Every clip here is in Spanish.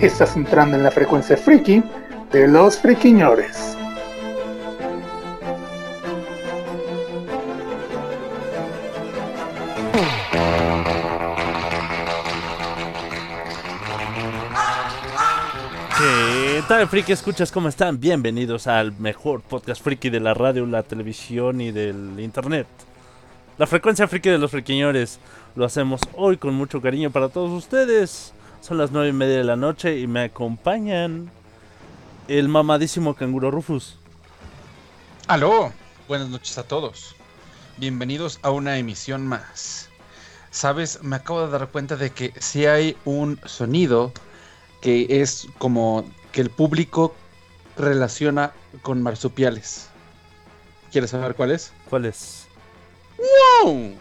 Estás entrando en la frecuencia friki de los friquiñores. ¿Qué tal, friki? Escuchas cómo están. Bienvenidos al mejor podcast friki de la radio, la televisión y del internet. La frecuencia friki de los friquiñores. Lo hacemos hoy con mucho cariño para todos ustedes. Son las nueve y media de la noche y me acompañan el mamadísimo canguro Rufus. Aló, buenas noches a todos. Bienvenidos a una emisión más. Sabes, me acabo de dar cuenta de que si hay un sonido que es como que el público relaciona con marsupiales. ¿Quieres saber cuál es? ¿Cuál es? ¡Wow!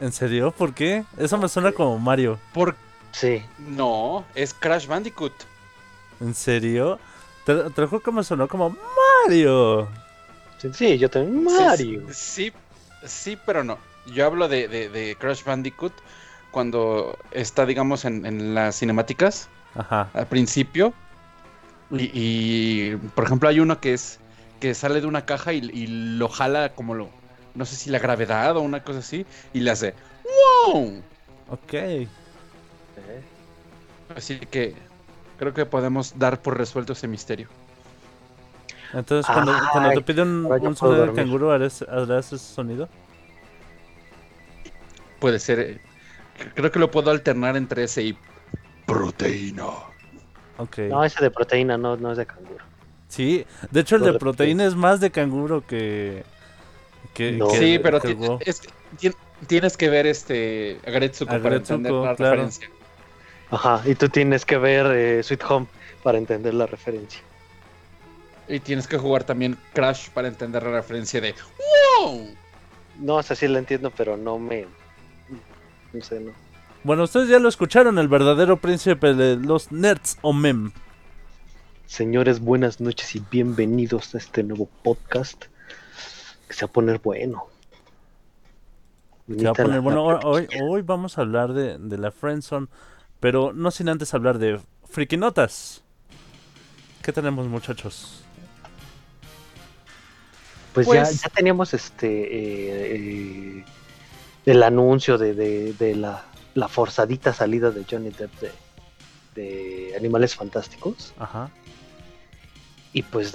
¿En serio? ¿Por qué? Eso me suena como Mario. Por... Sí. No, es Crash Bandicoot. ¿En serio? Te, te lo juro que me sonó como Mario. Sí, sí, yo también. Mario. Sí, sí, pero no. Yo hablo de, de- de Crash Bandicoot cuando está, digamos, en, en las cinemáticas. Ajá. al principio. Y, y, por ejemplo, hay uno que es que sale de una caja y, y lo jala como lo. No sé si la gravedad o una cosa así. Y le hace. ¡Wow! Ok. Así que creo que podemos dar por resuelto ese misterio. Entonces, cuando, cuando te pide un, sonido de canguro, ¿harás, harás ese sonido? Puede ser. eh, Creo que lo puedo alternar entre ese y. Proteína. Ok. No, ese de proteína no, no es de canguro. Sí, de hecho el de proteína es más de canguro que... que, No. que Sí, pero es tienes que ver este Agretsuko para entender la claro. referencia. Ajá, y tú tienes que ver eh, Sweet Home para entender la referencia. Y tienes que jugar también Crash para entender la referencia de. ¡Wow! No, o sea, sí la entiendo, pero no me. No sé, no. Bueno, ustedes ya lo escucharon, el verdadero príncipe de los nerds o mem. Señores, buenas noches y bienvenidos a este nuevo podcast que se va a poner bueno. Se va a poner- la- bueno, la hoy, vamos a hablar de, de la Friendzone, pero no sin antes hablar de frikinotas. ¿Qué tenemos, muchachos? Pues, ya, Pues- ya teníamos este eh, eh, el anuncio de, de- de la, la forzadita salida de Johnny Depp de, de Animales Fantásticos. Ajá. Y pues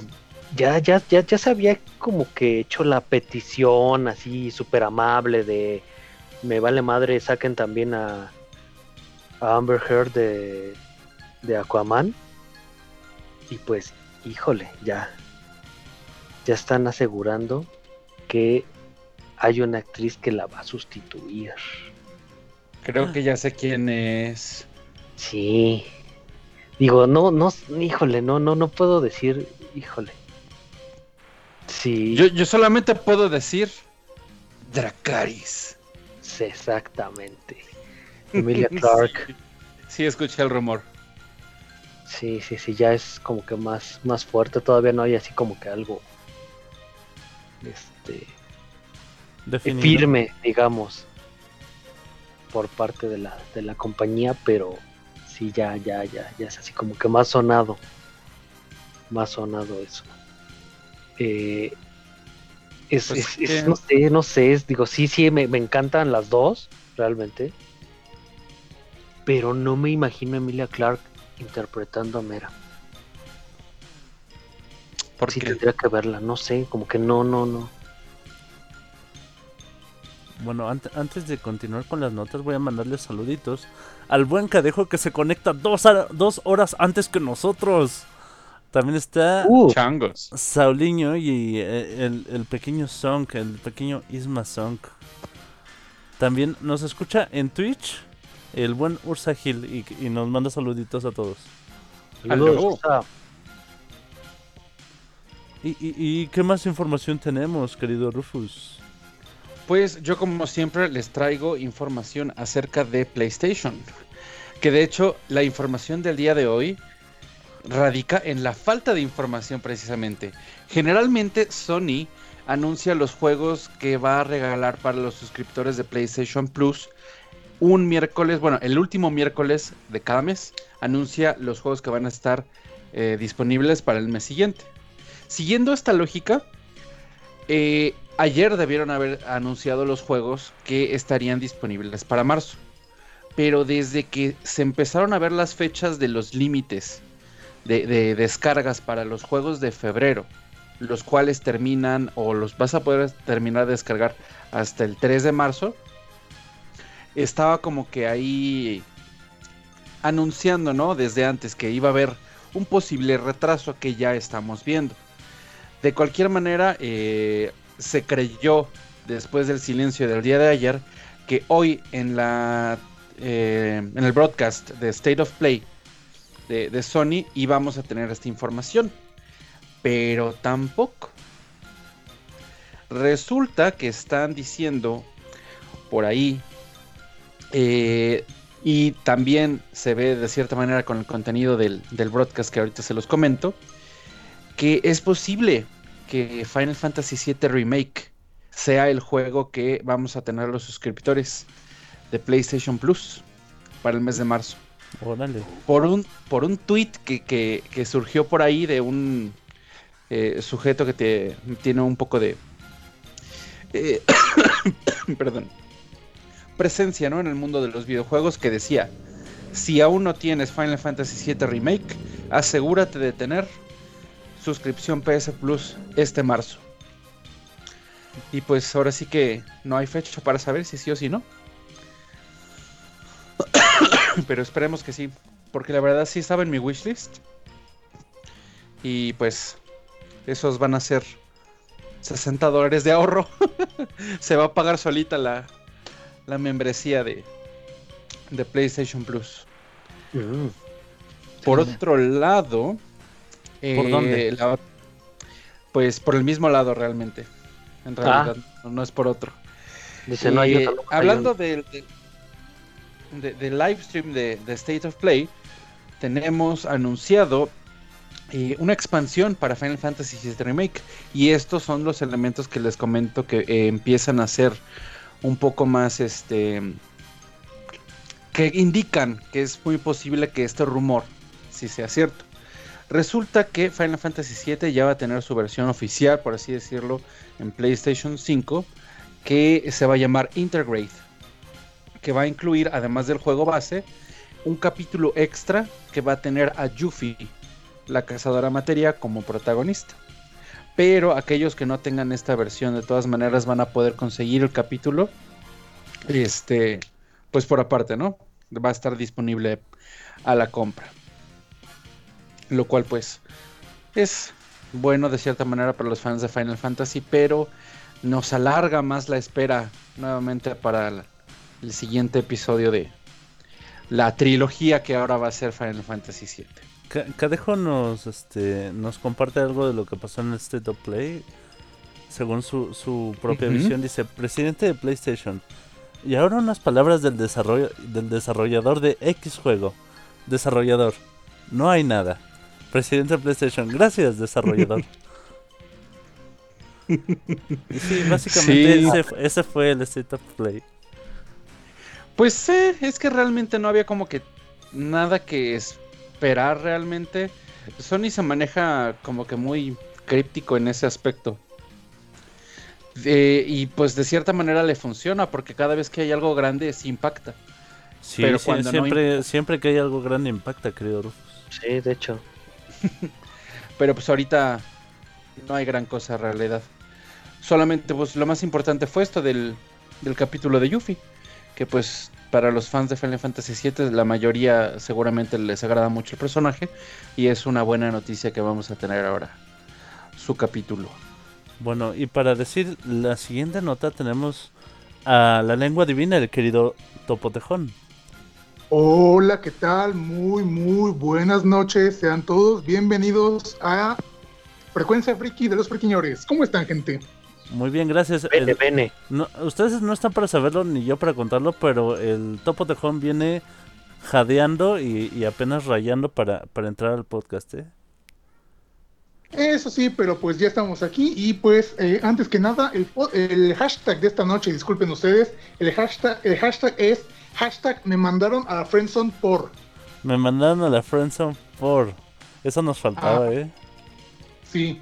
ya, ya, ya, ya se había como que hecho la petición así súper amable de me vale madre, saquen también a, a Amber Heard de, de Aquaman. Y pues, híjole, ya. Ya están asegurando que hay una actriz que la va a sustituir. Creo que ya sé quién es. Sí. Digo, no, no, híjole, no, no, no puedo decir, híjole. Sí. Yo, yo solamente puedo decir Dracaris. Sí, exactamente. Emilia Clark. Sí, escuché el rumor. Sí, sí, sí, ya es como que más, más fuerte. Todavía no hay así como que algo este, Definido. firme, digamos, por parte de la, de la compañía, pero sí, ya, ya, ya, ya es así como que más sonado. Más sonado eso. Eh, es, Pues es- es no sé, no sé, es- digo, sí, sí, me, me encantan las dos, realmente. Pero no me imagino a Emilia Clark interpretando a Mera. ¿Por Sí, qué? tendría que verla, no sé, como que no, no, no. Bueno, ante- antes de continuar con las notas, voy a mandarle saluditos al buen Cadejo que se conecta dos, dos horas antes que nosotros. También está Uh, Changos. Sauliño y eh, el, el pequeño Song, el pequeño Isma Song. También nos escucha en Twitch el buen Ursa Gil, y, y nos manda saluditos a todos. Saludos, Aló. Ursa. ¿Y, y, y qué más información tenemos, querido Rufus? Pues yo como siempre les traigo información acerca de PlayStation. Que de hecho la información del día de hoy radica en la falta de información precisamente. Generalmente Sony anuncia los juegos que va a regalar para los suscriptores de PlayStation Plus un miércoles, bueno, el último miércoles de cada mes anuncia los juegos que van a estar eh, disponibles para el mes siguiente. Siguiendo esta lógica, eh, ayer debieron haber anunciado los juegos que estarían disponibles para marzo. Pero desde que se empezaron a ver las fechas de los límites de, de descargas para los juegos de febrero, los cuales terminan o los vas a poder terminar de descargar hasta el 3 de marzo, estaba como que ahí anunciando, ¿no? Desde antes que iba a haber un posible retraso que ya estamos viendo. De cualquier manera, eh, se creyó después del silencio del día de ayer que hoy en la eh, en el broadcast de State of Play de, Sony íbamos a tener esta información, pero tampoco. Resulta que están diciendo por ahí eh, y también se ve de cierta manera con el contenido del, del broadcast que ahorita se los comento que es posible que Final Fantasy VII Remake sea el juego que vamos a tener los suscriptores de PlayStation Plus para el mes de marzo. Por un, por un tweet que, que- que surgió por ahí de un eh, sujeto que te, tiene un poco de... eh, perdón. Presencia ¿no? en el mundo de los videojuegos que decía, si aún no tienes Final Fantasy VII Remake, asegúrate de tener suscripción PS Plus este marzo. Y pues ahora sí que no hay fecha para saber si sí o si no. Pero esperemos que sí. Porque la verdad sí estaba en mi wishlist. Y pues esos van a ser 60 dólares de ahorro. Se va a pagar solita la, la membresía de, de PlayStation Plus. Mm. Por otro lado... ¿Por eh, dónde? la- pues por el mismo lado realmente. En realidad, no, no es por otro. Dice, no hay Eh, hay hablando del de, de- del live stream de, de State of Play, tenemos anunciado eh, una expansión para Final Fantasy VII Remake. Y estos son los elementos que les comento que eh, empiezan a ser un poco más este que indican que es muy posible que este rumor sí sea cierto. Resulta que Final Fantasy VII ya va a tener su versión oficial, por así decirlo, en PlayStation 5, que se va a llamar Intergrade, que va a incluir, además del juego base, un capítulo extra que va a tener a Yuffie, la cazadora materia, como protagonista. Pero aquellos que no tengan esta versión, de todas maneras, van a poder conseguir el capítulo, este, pues por aparte, ¿no? Va a estar disponible a la compra. Lo cual, pues, es bueno de cierta manera para los fans de Final Fantasy, pero nos alarga más la espera nuevamente para el, siguiente episodio de la trilogía que ahora va a ser Final Fantasy VII. Ca- Cadejo nos, este, nos comparte algo de lo que pasó en el State of Play. Según su, su propia visión, dice, presidente de PlayStation. Y ahora unas palabras del, desarrollo, del desarrollador de X juego. Desarrollador. No hay nada. Presidente de PlayStation. Gracias, desarrollador. Y sí, básicamente Sí. Ese, ese fue el State of Play. Pues eh, es que realmente no había como que nada que esperar realmente. Sony se maneja como que muy críptico en ese aspecto. Eh, y pues de cierta manera le funciona porque cada vez que hay algo grande sí impacta. Sí, Pero sí, cuando no siempre, siempre que hay algo grande impacta, Rufus. Sí, de hecho. Pero pues ahorita no hay gran cosa en realidad. Solamente pues lo más importante fue esto del, del capítulo de Yuffie. Que pues para los fans de Final Fantasy VII la mayoría seguramente les agrada mucho el personaje. Y es una buena noticia que vamos a tener ahora. Su capítulo. Bueno, y para decir la siguiente nota tenemos a la lengua divina, el querido Topotejón. Hola, ¿qué tal? Muy, muy buenas noches. Sean todos bienvenidos a Frecuencia Friki de los Friquiñores. ¿Cómo están, gente? Muy bien, gracias. Vene, El- vene. no- ustedes no están para saberlo ni yo para contarlo, pero el Topo Tejón viene jadeando y, y apenas rayando para, para entrar al podcast, ¿eh? Eso sí, pero pues ya estamos aquí y pues eh, antes que nada, el hashtag de esta noche, disculpen ustedes, el hashtag, el hashtag es hashtag me mandaron a la friendzone por. Me mandaron a la Friendzone por... Eso nos faltaba, Ah. ¿eh? Sí.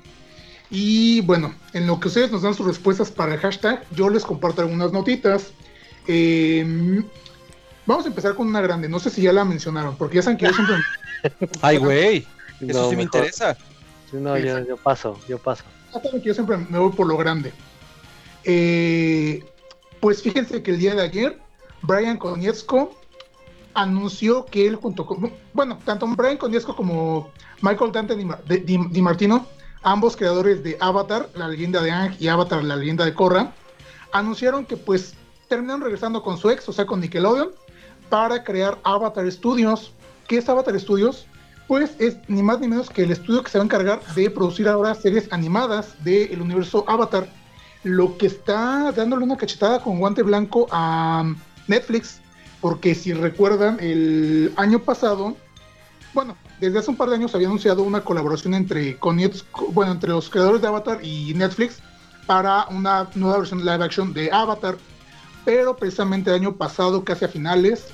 Y bueno, en lo que ustedes nos dan sus respuestas para el hashtag, yo les comparto algunas notitas. Eh, vamos a empezar con una grande, no sé si ya la mencionaron, porque ya saben que yo siempre... Ay, güey. Eso No, sí me mejor. interesa. No, yo, yo paso, yo paso. Ya saben que yo siempre me voy por lo grande. Eh, pues fíjense que el día de ayer, Brian Konietzko anunció que él junto con... Bueno, tanto Brian Konietzko como Michael Dante Di Martino, ambos creadores de Avatar, la leyenda de Aang y Avatar, la leyenda de Korra, anunciaron que pues terminaron regresando con su ex, o sea, con Nickelodeon, para crear Avatar Studios. ¿Qué es Avatar Studios? Pues es ni más ni menos que el estudio que se va a encargar de producir ahora series animadas del universo Avatar. Lo que está dándole una cachetada con guante blanco a Netflix, porque si recuerdan, el año pasado, bueno, desde hace un par de años había anunciado una colaboración entre Konietzko- bueno, entre los creadores de Avatar y Netflix para una nueva versión live action de Avatar. Pero precisamente el año pasado, casi a finales,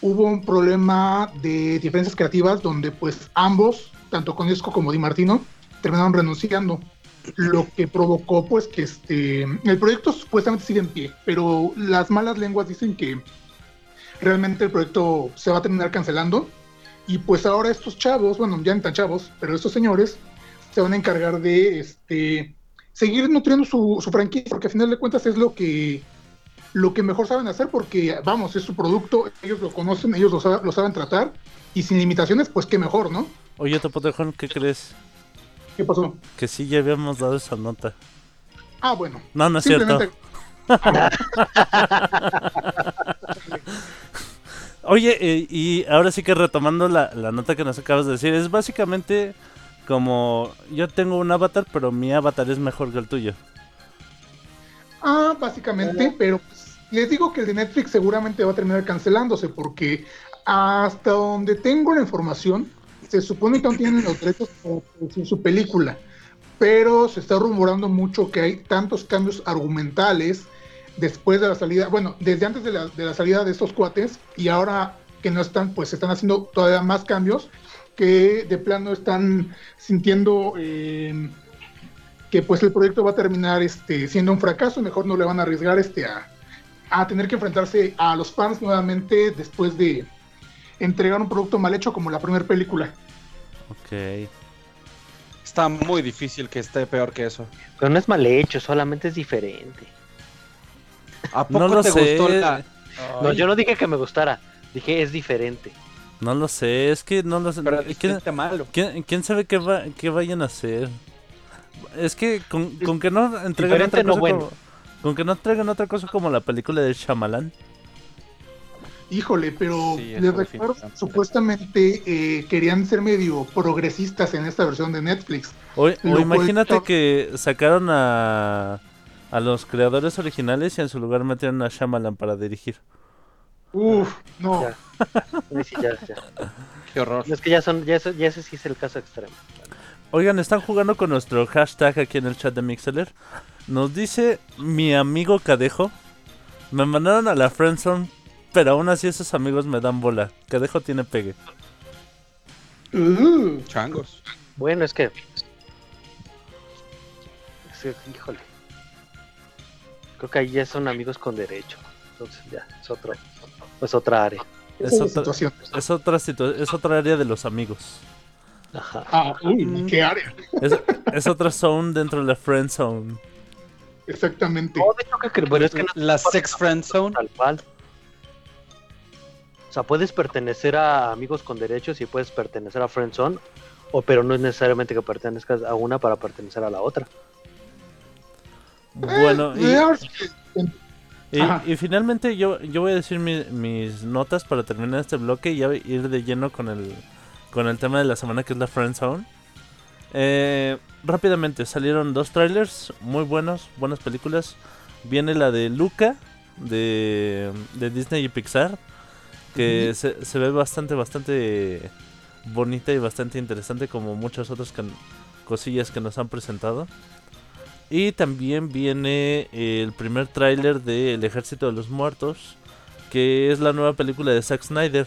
hubo un problema de diferencias creativas donde pues ambos, tanto Konietzko como Di Martino, terminaron renunciando. Lo que provocó pues que este el proyecto supuestamente sigue en pie, pero las malas lenguas dicen que realmente el proyecto se va a terminar cancelando. Y pues ahora estos chavos, bueno, ya no tan chavos, pero estos señores se van a encargar de este seguir nutriendo su, su franquicia, porque a final de cuentas es lo que lo que mejor saben hacer, porque vamos, es su producto, ellos lo conocen, ellos lo, lo saben tratar, y sin limitaciones, pues qué mejor, ¿no? Oye, Topo Tejón, ¿qué crees? ¿Qué pasó? Que sí ya habíamos dado esa nota. Ah, bueno. No, no es cierto. Oye, eh, y ahora sí que retomando la, la nota que nos acabas de decir, es básicamente como yo tengo un avatar, pero mi avatar es mejor que el tuyo. Ah, básicamente, pero pues, les digo que el de Netflix seguramente va a terminar cancelándose porque hasta donde tengo la información, se supone que aún tienen los derechos para producir su película, pero se está rumorando mucho que hay tantos cambios argumentales después de la salida, bueno, desde antes de la, de la salida de estos cuates y ahora que no están, pues se están haciendo todavía más cambios que de plano están sintiendo... eh, que pues el proyecto va a terminar este, siendo un fracaso, mejor no le van a arriesgar este, a, a tener que enfrentarse a los fans nuevamente después de entregar un producto mal hecho como la primera película. Ok. Está muy difícil que esté peor que eso. Pero no es mal hecho, solamente es diferente. ¿A poco No lo te sé. gustó la.? No, yo no dije que me gustara, dije es diferente. No lo sé, es que no lo sé. Pero ¿Quién, malo. quién- quién sabe qué, va, qué vayan a hacer? Es que con, con que no entreguen Diferente, otra no cosa bueno. como, con que no traigan otra cosa como la película de Shyamalan. Híjole, pero Sí, les recuerdo, supuestamente eh, querían ser medio progresistas en esta versión de Netflix. O, o Lo cual imagínate que sacaron a, a los creadores originales y en su lugar metieron a Shyamalan para dirigir. Uf, no. Ya. Sí, ya, ya. Qué horror. Es que ya son, ya, eso- ya ese sí es el caso extremo. Oigan, están jugando con nuestro hashtag aquí en el chat de Mixeler. Nos dice mi amigo Cadejo. Me mandaron a la friendzone, pero aún así esos amigos me dan bola. Cadejo tiene pegue. Uh, Changos. Bueno, es que. es que, híjole. Creo que ahí ya son amigos con derecho. Entonces ya, es otro. Es otra área. Es es otra, situación. es otra situa- es otra área de los amigos. Ajá. Ah, uy, qué área. Es, es otra zone dentro de la friend zone. Exactamente. No, de hecho, que bueno, es que no La sex friend zone. tal cual. O sea, puedes pertenecer a amigos con derechos y puedes pertenecer a Friendzone, o pero no es necesariamente que pertenezcas a una para pertenecer a la otra. Bueno, Eh, y, Y, finalmente yo, yo voy a decir mi- mis notas para terminar este bloque y ya ir de lleno con el, con el tema de la semana que es la Friend Zone. Eh, rápidamente, salieron dos trailers muy buenos, buenas películas. Viene la de Luca de, de Disney y Pixar, que se, se ve bastante, bastante bonita y bastante interesante como muchas otras can- cosillas que nos han presentado. Y también viene el primer tráiler de El Ejército de los Muertos, que es la nueva película de Zack Snyder.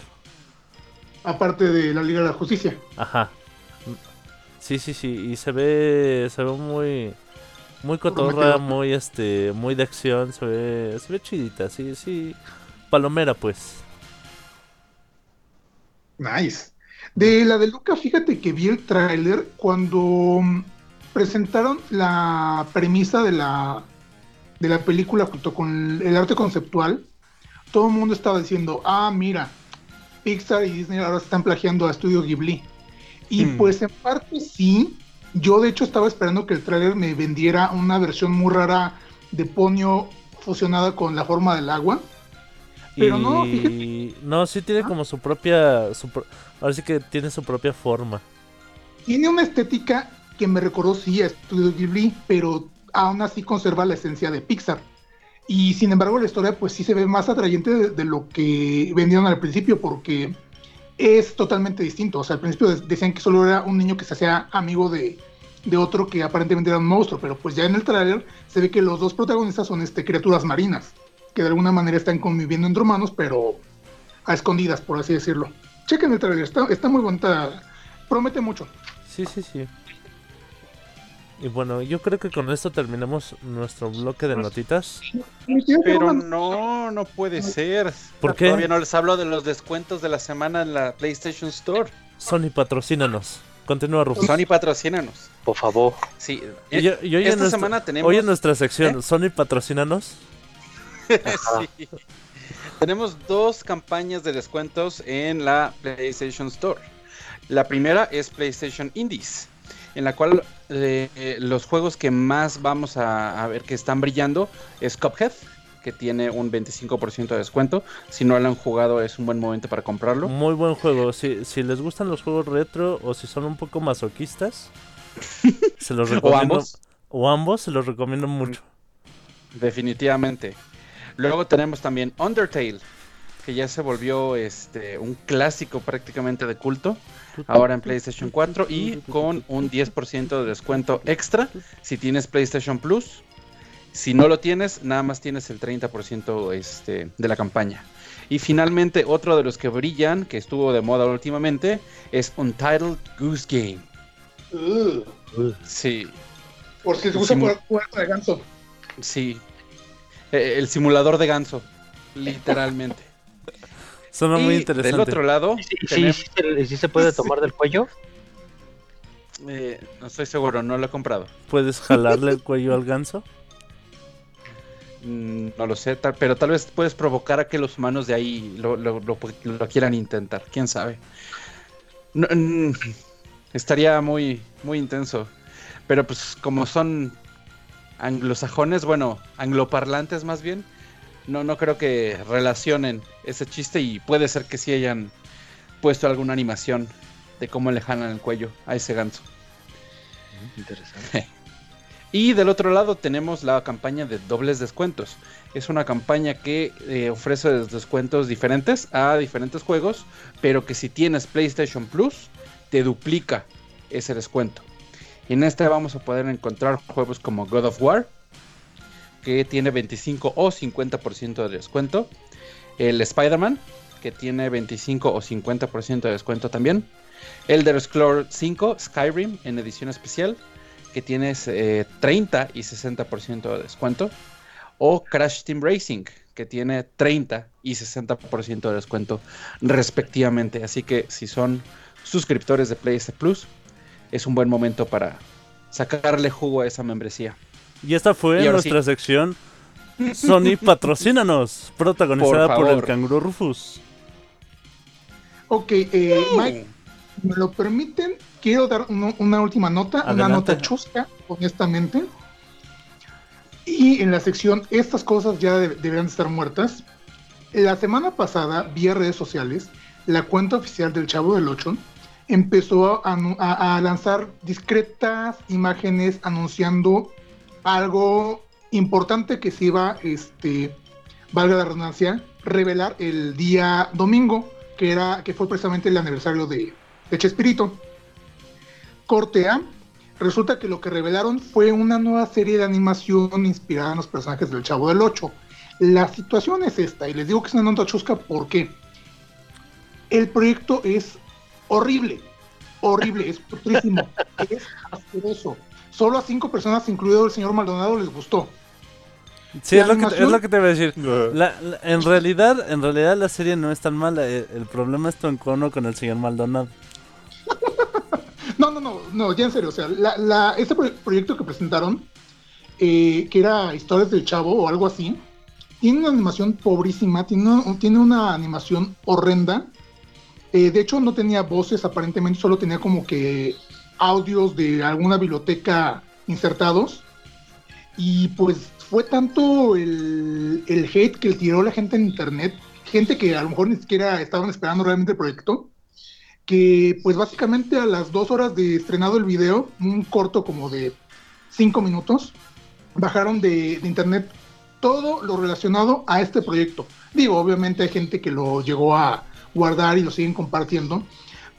Aparte de la Liga de la Justicia. Ajá. Sí, sí, sí, y se ve se ve muy muy cotorra, muy este, muy de acción, se ve se ve chidita, sí, sí. Palomera pues. Nice. De la de Luca, fíjate que vi el tráiler cuando presentaron la premisa de la, de la película junto con el arte conceptual. Todo el mundo estaba diciendo, ah, mira, Pixar y Disney ahora están plagiando a Studio Ghibli. Y Hmm. pues en parte sí. Yo de hecho estaba esperando que el tráiler me vendiera una versión muy rara de Ponyo fusionada con la forma del agua. Pero no, y no, sí tiene Ah. como su propia su pro- ahora sí que tiene su propia forma. Tiene una estética que me recordó sí a Studio Ghibli, pero aún así conserva la esencia de Pixar. Y sin embargo la historia pues sí se ve más atrayente de, lo que vendieron al principio porque es totalmente distinto. O sea, al principio de- decían que solo era un niño que se hacía amigo de, de otro que aparentemente era un monstruo, pero pues ya en el tráiler se ve que los dos protagonistas son este, criaturas marinas, que de alguna manera están conviviendo entre humanos, pero a escondidas, por así decirlo. Chequen el tráiler, está, está muy bonita, promete mucho. Sí, sí, sí. Y bueno, yo creo que con esto terminamos nuestro bloque de notitas. Pero no, no puede ser. ¿Por qué? Todavía no les hablo de los descuentos de la semana en la PlayStation Store. Sony patrocínanos. Continúa Rufus. Sony patrocínanos. Por favor. Sí. Y yo- Esta nuestra- semana tenemos. Hoy en nuestra sección, ¿Eh? Sony patrocínanos. Sí. Tenemos dos campañas de descuentos en la PlayStation Store. La primera es PlayStation Indies, en la cual eh, eh, los juegos que más vamos a, a ver que están brillando es Cuphead, que tiene un 25% de descuento. Si no lo han jugado es un buen momento para comprarlo. Muy buen juego. Si, si les gustan los juegos retro o si son un poco masoquistas, se los O recomiendo. ambos, O ambos, se los recomiendo mucho. definitivamente. Luego tenemos también Undertale, que ya se volvió este un clásico prácticamente de culto. Ahora en PlayStation 4 y con un 10% de descuento extra si tienes PlayStation Plus. Si no lo tienes, nada más tienes el 30% este, de la campaña. Y finalmente, otro de los que brillan, que estuvo de moda últimamente, es Untitled Goose Game. Sí, Por si les gusta jugar, el ganso. sí. Eh, el simulador de ganso, literalmente. Suena muy interesante. del otro lado, ¿Sí, sí, tenemos- sí se- sí se puede tomar del cuello? eh, no estoy seguro, no lo he comprado. ¿Puedes jalarle el cuello al ganso? Mm, No lo sé, tal- pero tal vez puedes provocar a que los humanos de ahí lo, lo- lo- lo quieran intentar, quién sabe. No, mm, estaría muy, muy intenso. Pero pues como son anglosajones, bueno, angloparlantes más bien, no, no creo que relacionen ese chiste y puede ser que sí hayan puesto alguna animación de cómo le jalan el cuello a ese ganso. Interesante. Y del otro lado tenemos la campaña de dobles descuentos. Es una campaña que eh, ofrece descuentos diferentes a diferentes juegos, pero que si tienes PlayStation Plus, te duplica ese descuento. En esta vamos a poder encontrar juegos como God of War, que tiene 25 o 50% de descuento. El Spider-Man, que tiene 25 o 50% de descuento también. Elder Scrolls 5, Skyrim, en edición especial, que tienes eh, 30 y 60% de descuento. O Crash Team Racing, que tiene 30 y 60% de descuento respectivamente. Así que si son suscriptores de PS Plus, es un buen momento para sacarle jugo a esa membresía. Y esta fue Y nuestra sección. Sony Patrocínanos, protagonizada Por por, el canguro Rufus. Ok, eh, Mike, ¿me lo permiten? Quiero dar uno- una última nota, una nota chusca, honestamente. Y en la sección Estas cosas ya de- deberían estar muertas, la semana pasada, vía redes sociales, la cuenta oficial del Chavo del Ocho empezó a, anu- a- a lanzar discretas imágenes anunciando algo importante que se iba, este, valga la redundancia, revelar el día domingo, que era que fue precisamente el aniversario de, de Chespirito. Corte A, resulta que lo que revelaron fue una nueva serie de animación inspirada en los personajes del Chavo del Ocho. La situación es esta, y les digo que es una nota chusca porque el proyecto es horrible, horrible, es putrísimo, es asqueroso. Solo a cinco personas, incluido el señor Maldonado, les gustó. Sí, es lo, que, animación- es lo que te voy a decir. La- la- en realidad, en realidad la serie no es tan mala. El, el problema es tu encono con el señor Maldonado. No, no, no, no, ya en serio, o sea, la, la- este pro- proyecto que presentaron, eh, que era Historias del Chavo o algo así, tiene una animación pobrísima, tiene una, tiene una animación horrenda. Eh, de hecho, no tenía voces, aparentemente solo tenía como que audios de alguna biblioteca insertados. Y pues fue tanto el, el hate que le tiró la gente en internet, gente que a lo mejor ni siquiera estaban esperando realmente el proyecto, que pues básicamente a las dos horas de estrenado el video, un corto como de cinco minutos, bajaron de, de internet todo lo relacionado a este proyecto. Digo, obviamente hay gente que lo llegó a guardar y lo siguen compartiendo,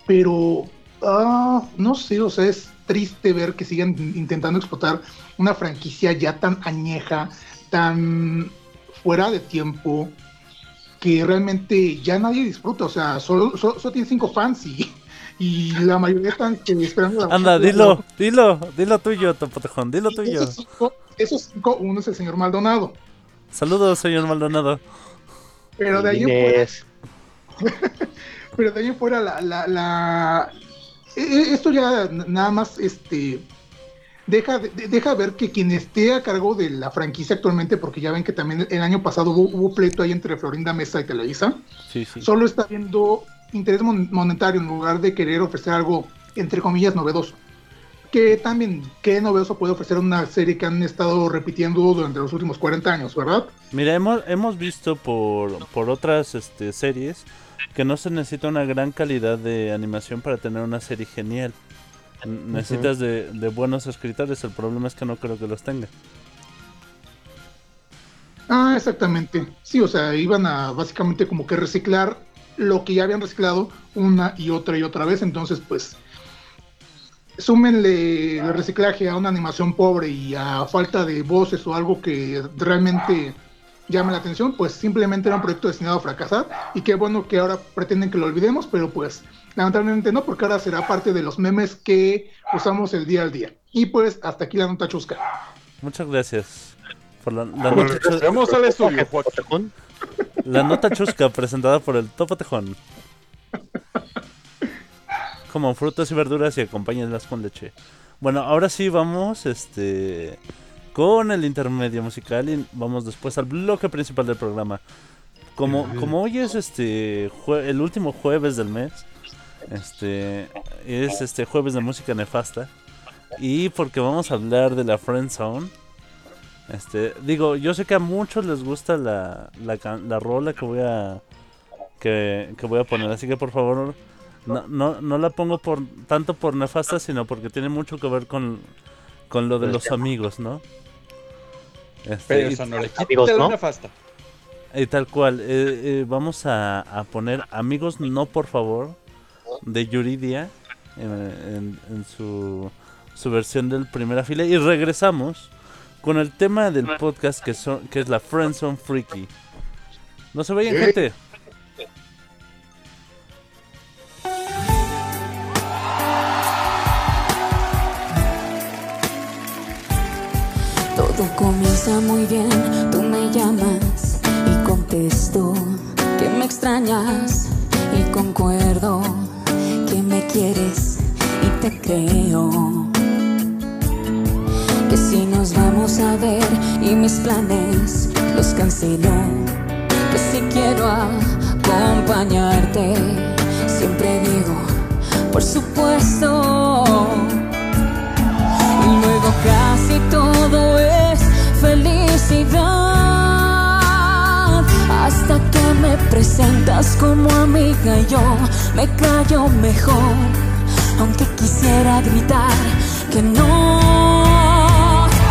pero ah, no sé, o sea, es triste ver que sigan intentando explotar una franquicia ya tan añeja, tan fuera de tiempo, que realmente ya nadie disfruta, o sea, solo, solo, solo tiene cinco fans y, y la mayoría están eh, esperando la Anda, dilo, dilo, dilo tuyo, Topotejón, dilo Y tuyo. Esos cinco, esos cinco, uno es el señor Maldonado. Saludos, señor Maldonado. Pero de ahí en fuera, pero de ahí en fuera la, la, la- esto ya nada más este deja, de- deja ver que quien esté a cargo de la franquicia actualmente, porque ya ven que también el año pasado hubo, hubo pleito ahí entre Florinda Mesa y Televisa, Sí, sí. solo está viendo interés mon- monetario en lugar de querer ofrecer algo, entre comillas, novedoso. Que también, ¿qué novedoso puede ofrecer una serie que han estado repitiendo durante los últimos 40 años, verdad? Mira, hemos, hemos visto por, por otras este, series que no se necesita una gran calidad de animación para tener una serie genial. Necesitas de, de buenos escritores, el problema es que no creo que los tenga. Ah, exactamente. Sí, o sea, iban a básicamente como que reciclar lo que ya habían reciclado una y otra y otra vez. Entonces, pues, súmenle el reciclaje a una animación pobre y a falta de voces o algo que realmente llame la atención, pues simplemente era un proyecto destinado a fracasar. Y qué bueno que ahora pretenden que lo olvidemos, pero pues lamentablemente no, porque ahora será parte de los memes que usamos el día al día. Y pues hasta aquí la nota chusca. Muchas gracias por la, nota, chu- regresemos al estudio, Joaquín. La nota chusca presentada por el Topo Tejón. Como frutas y verduras y acompáñenlas con leche. Bueno, ahora sí vamos este con el intermedio musical y vamos después al bloque principal del programa. Como, como hoy es este el último jueves del mes, este es este jueves de música nefasta y porque vamos a hablar de la Friend Zone. Este, digo, yo sé que a muchos les gusta la, la, la rola que voy a que, que voy a poner, así que por favor no, no, no la pongo por tanto por nefasta, sino porque tiene mucho que ver con, con lo de los amigos, ¿no? Este, Pero no le quita Amigos, ¿no? nefasta. y tal cual, eh, eh, vamos a, a poner Amigos No Por Favor de Yuridia en, en- en su, su versión del primera fila y regresamos con el tema del podcast que, son, que es la Friendzone Freaky. No se vayan, gente. Muy bien, tú me llamas y contesto que me extrañas y concuerdo que me quieres y te creo. Que si nos vamos a ver y mis planes los cancelo, que si quiero acompañarte, siempre digo, por supuesto. Y luego casi todo es felicidad. Hasta que me presentas como amiga, yo me callo mejor. Aunque quisiera gritar que no,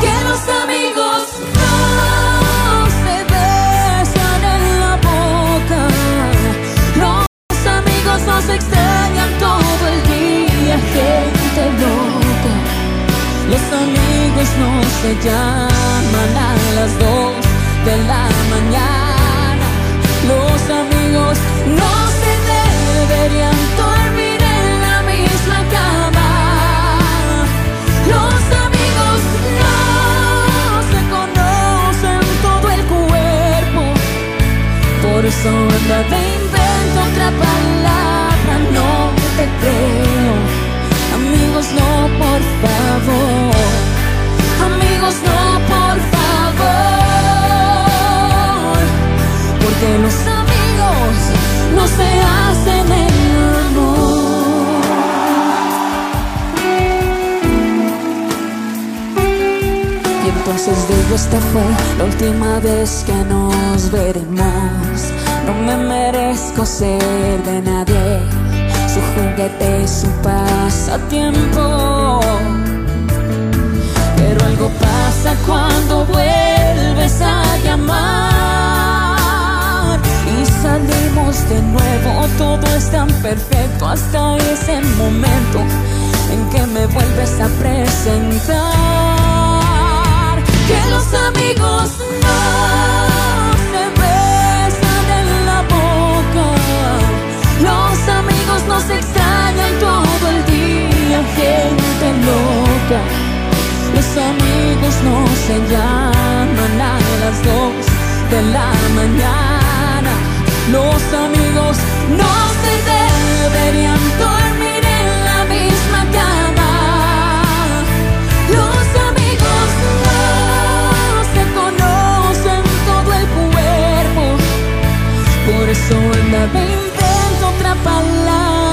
que los amigos no se besan en la boca. Los amigos nos extrañan todo el día, gente loca. Los amigos no se llaman a las dos de la mañana. Los amigos no se deberían dormir en la misma cama. Los amigos no se conocen todo el cuerpo. Por eso anda te invento otra palabra, no te creo. Amigos, no, por favor. No, por favor. Porque los amigos no se hacen el amor. Y entonces digo, esta fue la última vez que nos veremos. No me merezco ser de nadie, su juguete, su pasatiempo. Algo pasa cuando vuelves a llamar y salimos de nuevo. Todo es tan perfecto hasta ese momento en que me vuelves a presentar. Que los amigos no se besan en la boca. Los amigos no se extrañan todo el día, gente loca. Los amigos no se llaman a las dos de la mañana. Los amigos no se deberían dormir en la misma cama. Los amigos no se conocen todo el cuerpo. Por eso anda invento otra palabra,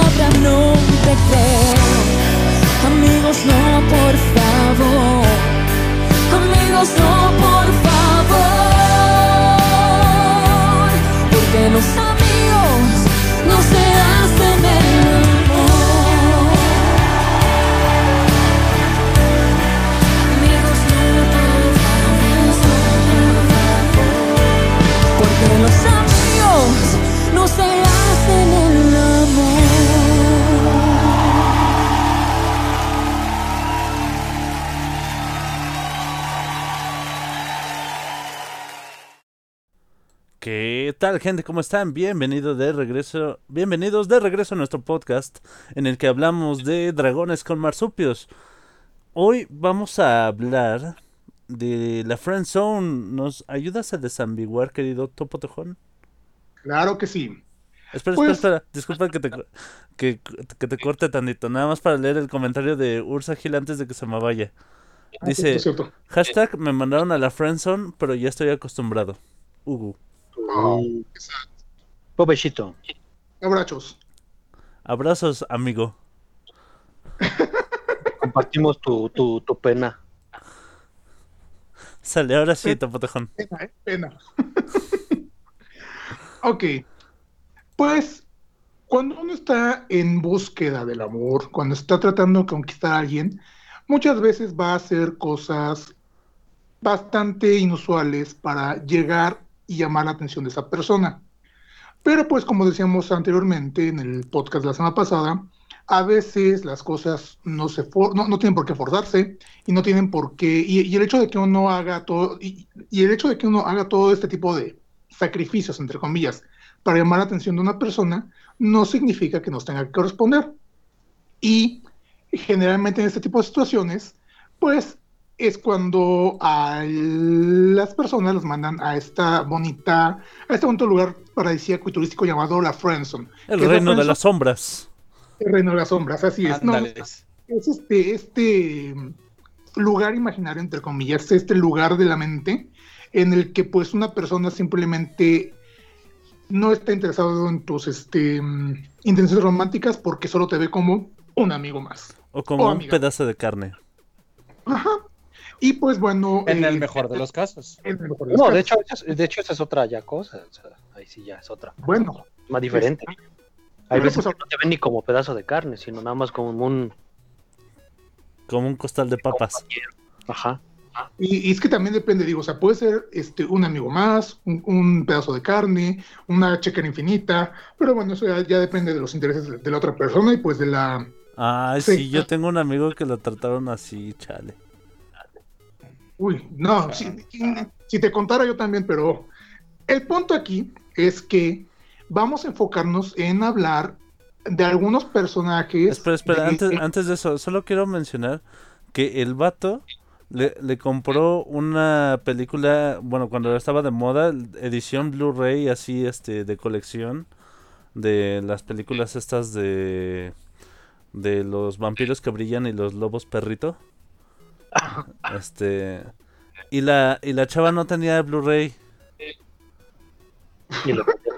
tal, gente? ¿Cómo están? Bienvenidos de regreso, bienvenidos de regreso a nuestro podcast en el que hablamos de dragones con marsupios. Hoy vamos a hablar de la Friend Zone. ¿Nos ayudas a desambiguar, querido Topo Tejón? Claro que sí. Espera, Pues- espera, espera. Disculpa que te, que, que te corte tantito. Nada más para leer el comentario de Ursa Gil antes de que se me vaya. Ah, Dice, cierto, cierto. hashtag me mandaron a la Friendzone, pero ya estoy acostumbrado. Ugu. Oh, Pobrecito. Abrazos. Abrazos, amigo. Compartimos tu, tu, tu pena. Sale, ahora sí, Topo Tejón. Pena, ¿eh? Pena. ok. Pues, cuando uno está en búsqueda del amor, cuando está tratando de conquistar a alguien, muchas veces va a hacer cosas bastante inusuales para llegar y llamar la atención de esa persona. Pero pues como decíamos anteriormente en el podcast de la semana pasada, a veces las cosas no se for- no, no tienen por qué forzarse y no tienen por qué y, el hecho de que uno haga todo y, y el hecho de que uno haga todo este tipo de sacrificios entre comillas para llamar la atención de una persona no significa que nos tenga que corresponder y generalmente en este tipo de situaciones pues es cuando a las personas las mandan a esta bonita a este bonito lugar paradisíaco y turístico llamado la Friendzone El ¿Qué es la reino de las sombras. El reino de las sombras, así es. No, es este, este lugar imaginario, entre comillas, este lugar de la mente en el que pues una persona simplemente no está interesado en tus este, intenciones románticas porque solo te ve como un amigo más. O como un amiga. pedazo de carne. Ajá. Y pues bueno. En eh, el mejor de los casos. en el mejor de los No, casos. de hecho, esa es- de hecho esa es otra ya cosa. o sea, ahí sí ya es otra. Bueno, Más diferente. Hay Bueno, veces pues, que no te ven ni como pedazo de carne, sino nada más como un... Como un costal de papas. Ajá. Y, y es que también depende, digo, o sea, puede ser este, un amigo más, un, un pedazo de carne, una chequera infinita, pero bueno, eso ya, ya depende de los intereses de, de la otra persona y pues de la... Sí. sí, yo tengo un amigo que lo trataron así, chale. Uy, no, si, si te contara yo también, pero el punto aquí es que vamos a enfocarnos en hablar de algunos personajes. Espera, espera, de- antes, antes de eso, solo quiero mencionar que el vato le, le compró una película, bueno, cuando estaba de moda, edición Blu-ray así, este, de colección, de las películas estas de, de los vampiros que brillan y los lobos perrito. Este, y la, y la chava no tenía Blu-ray,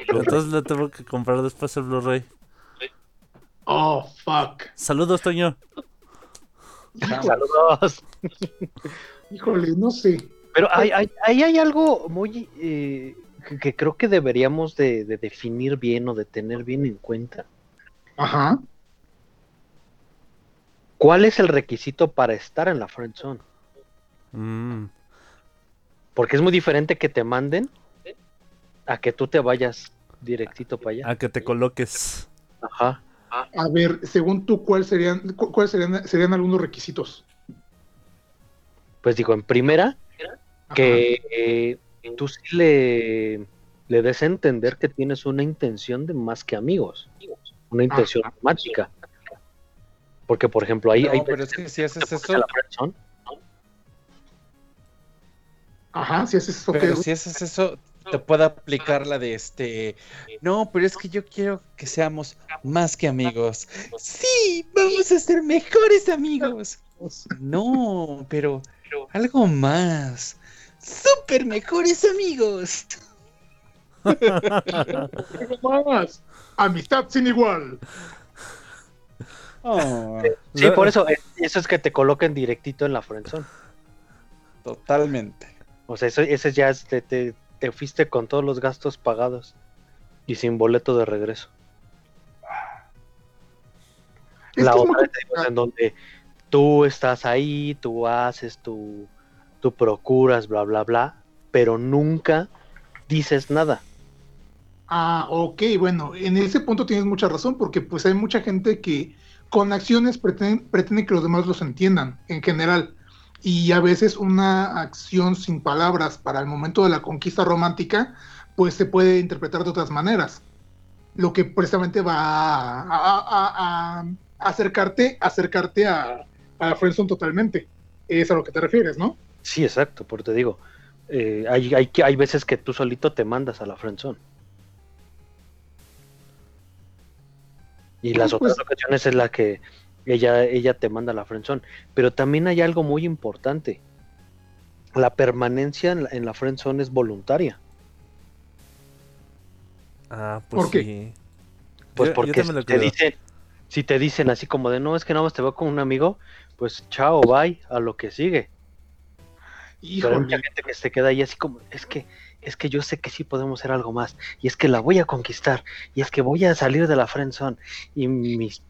entonces le tuvo que comprar después el Blu-ray. Oh, fuck. Saludos, Toño. Saludos. Híjole, no sé. Pero hay, hay, ahí hay algo muy eh, que, que creo que deberíamos de, de definir bien o de tener bien en cuenta. Ajá. ¿Cuál es el requisito para estar en la friend zone? Mm. Porque es muy diferente que te manden a que tú te vayas directito para allá. A que te coloques. Ajá. A ver, según tú, ¿cuáles serían, cu- cuáles serían, serían algunos requisitos? Pues digo, en primera, que eh, tú sí le, le des a entender que tienes una intención de más que amigos, una intención Ajá. Porque, por ejemplo, ahí No, hay pero es que si haces eso, Ajá, si haces eso, pero si haces eso, te puede aplicar la de este. No, pero es que yo quiero que seamos más que amigos. Sí, vamos a ser mejores amigos. No, pero algo más. Super mejores amigos. Algo más. Amistad sin igual. Oh, Sí, por eso, eso es que te coloquen directito en la friendzone. totalmente. O sea, eso, ese ya es, te, te, te fuiste con todos los gastos pagados y sin boleto de regreso. Es la que es muy otra es en donde tú estás ahí, tú haces, tú, tú procuras, bla, bla, bla, pero nunca dices nada. Ah, ok, bueno, en ese punto tienes mucha razón, porque pues hay mucha gente que con acciones pretende, pretende que los demás los entiendan, en general. Y a veces una acción sin palabras para el momento de la conquista romántica, pues se puede interpretar de otras maneras. Lo que precisamente va a, acercarte, acercarte a, a la friendzone totalmente. Es a lo que te refieres, ¿no? Sí, exacto, porque te digo, eh, hay, hay, hay veces que tú solito te mandas a la friendzone. Y las Pues- otras ocasiones es la que ella, ella te manda la friendzone. Pero también hay algo muy importante. La permanencia en la, en la friendzone es voluntaria. Ah, pues ¿Por qué? sí. Pues Yo- porque te, dicen, si te dicen así como de no, es que nada más te veo como un amigo, pues chao, bye, a lo que sigue. Pero hay mucha Híjole. gente que se queda ahí así como, es que, es que yo sé que sí podemos hacer algo más, y es que la voy a conquistar, y es que voy a salir de la friendzone, y mis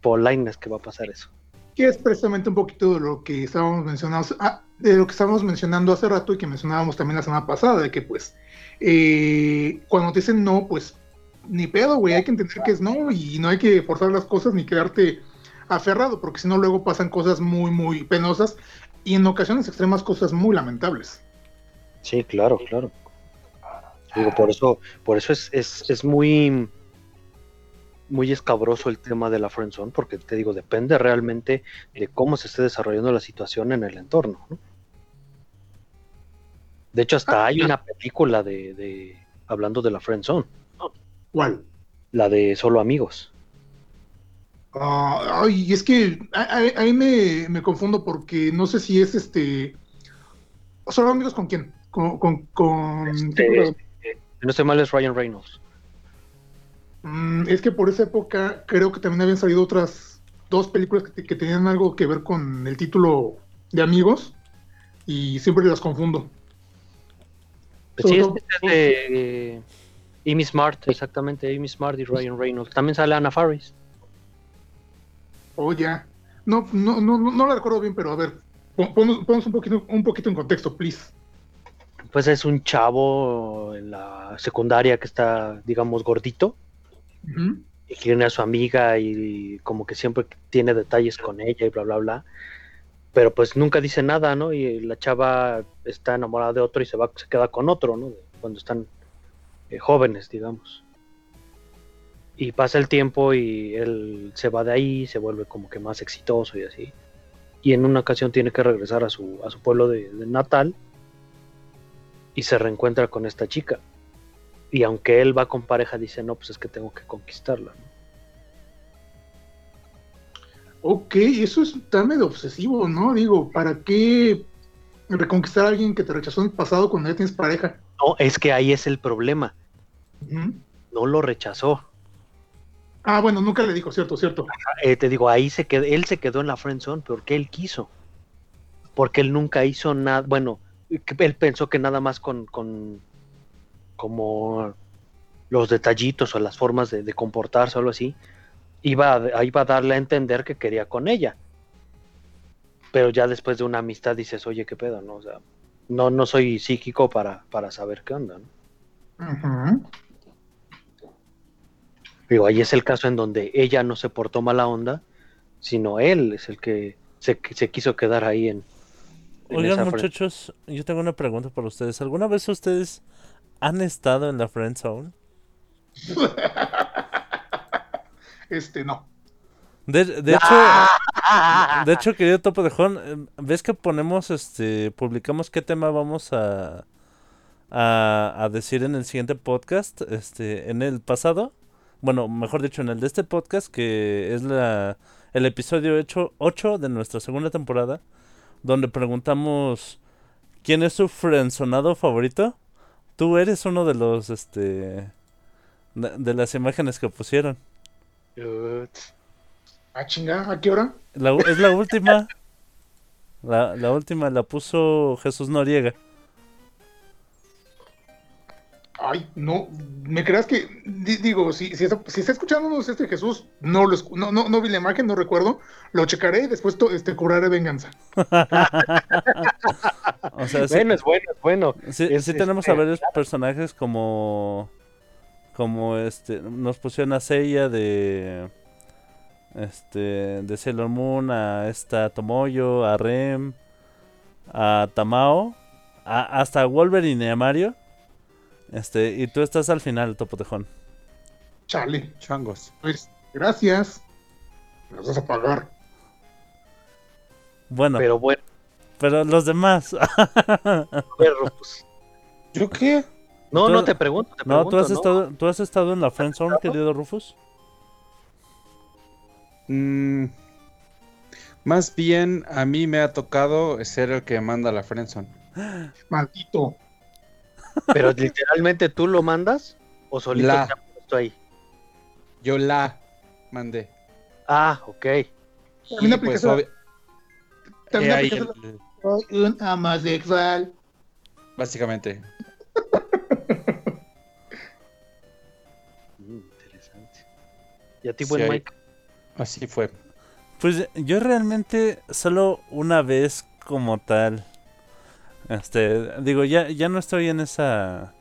polainas que va a pasar eso. que es precisamente un poquito de lo que estábamos mencionando, ah, de lo que estábamos mencionando hace rato y que mencionábamos también la semana pasada, de que pues eh, cuando te dicen no, pues ni pedo, güey, hay que entender que es no y no hay que forzar las cosas ni quedarte aferrado, porque si no luego pasan cosas muy, muy penosas y en ocasiones extremas cosas muy lamentables. Sí, claro, claro. Digo, por eso, por eso es, es, es muy, muy escabroso el tema de la friendzone, porque te digo, depende realmente de cómo se esté desarrollando la situación en el entorno. ¿no? De hecho, hasta hay una película de, de hablando de la friendzone, ¿Cuál? la de Solo Amigos. Ah, ay, es que ahí me, me confundo porque no sé si es este. ¿Solo amigos con quién? Con. con, con- Este, no estoy mal, es Ryan Reynolds. Mm, es que por esa época creo que también habían salido otras dos películas que, que tenían algo que ver con el título de amigos. y siempre las confundo. Pues sí, este es de eh, Amy Smart, exactamente, Amy Smart y Ryan Reynolds. También sale Anna Faris. Oh, ya. No, no, no, no, la recuerdo bien, pero a ver, pon- ponnos un, poquito, un poquito en contexto, please. Pues es un chavo en la secundaria que está, digamos, gordito y que tiene a su amiga y como que siempre tiene detalles con ella y bla, bla, bla. Pero pues nunca dice nada, ¿no? Y la chava está enamorada de otro y se va, se queda con otro, ¿no? Cuando están eh, jóvenes, digamos. Y pasa el tiempo y él se va de ahí, se vuelve como que más exitoso y así. Y en una ocasión tiene que regresar a su, a su pueblo de, de natal y se reencuentra con esta chica. Y aunque él va con pareja, dice, no, pues es que tengo que conquistarla. ¿no? Ok, eso es tan medio obsesivo, ¿no? Digo, ¿para qué reconquistar a alguien que te rechazó en el pasado cuando ya tienes pareja? No, es que ahí es el problema. No lo rechazó. Ah, bueno, nunca le dijo, cierto, cierto. Eh, te digo, ahí se quedó, él se quedó en la friend zone porque él quiso. Porque él nunca hizo nada, bueno, él pensó que nada más con, con como los detallitos o las formas de, de comportarse o algo así, iba a, iba a darle a entender que quería con ella. Pero ya después de una amistad dices, oye, qué pedo, ¿no? O sea, no, no soy psíquico para, para saber qué onda, ¿no? Digo, ahí es el caso en donde ella no se portó mala onda, sino él es el que se, se quiso quedar ahí en. Oigan, muchachos, yo tengo una pregunta para ustedes. ¿Alguna vez ustedes han estado en la friend zone? Este, no. De, de hecho, de hecho, querido Topo de Jón, eh, ¿ves que ponemos, este, publicamos qué tema vamos a, a, a decir en el siguiente podcast? Este, en el pasado, bueno, mejor dicho, en el de este podcast, que es la, el episodio hecho 8 de nuestra segunda temporada, donde preguntamos quién es su frenzonado favorito. Tú eres uno de los, este, de, las imágenes que pusieron. Ah, chinga, ¿a qué hora? La es la última. La, la última la puso Jesús Noriega. Ay, no, ¿me creas que, di- digo, si, si, está, si está escuchándonos este Jesús, no, lo escu- no, no, no vi la imagen, no recuerdo, lo checaré y después to- este, cobraré venganza. O sea, sí, Bueno, es bueno, es bueno. sí- es- sí es- tenemos a varios personajes como. Como este. Nos pusieron a Seiya de. Este. De Sailor Moon, a esta Tomoyo, a Rem, a Tamao, a- hasta Wolverine y a Mario. Este, y tú estás al final, Topotejón. Chale, Changos. pues, gracias. Me vas a pagar. Bueno, pero, Pero bueno, los demás. perro, pues. ¿Yo qué? No, Tú- no te pregunto, te No, pregunto, ¿tú has, ¿no? Estado, ¿tú has estado en la friendzone, querido Rufus? Mm, más bien, a mí me ha tocado ser el que manda la friendzone. Maldito. Pero literalmente tú lo mandas o solito La. te ha puesto ahí. Yo la mandé. Ah, ok. También Y, pues, obvi- También ahí el- Soy un amasexual. básicamente. Mm, interesante. ¿Y a ti, buen Sí, Mike? Así fue. Pues yo realmente solo una vez como tal. Este, digo, ya, ya no estoy en esa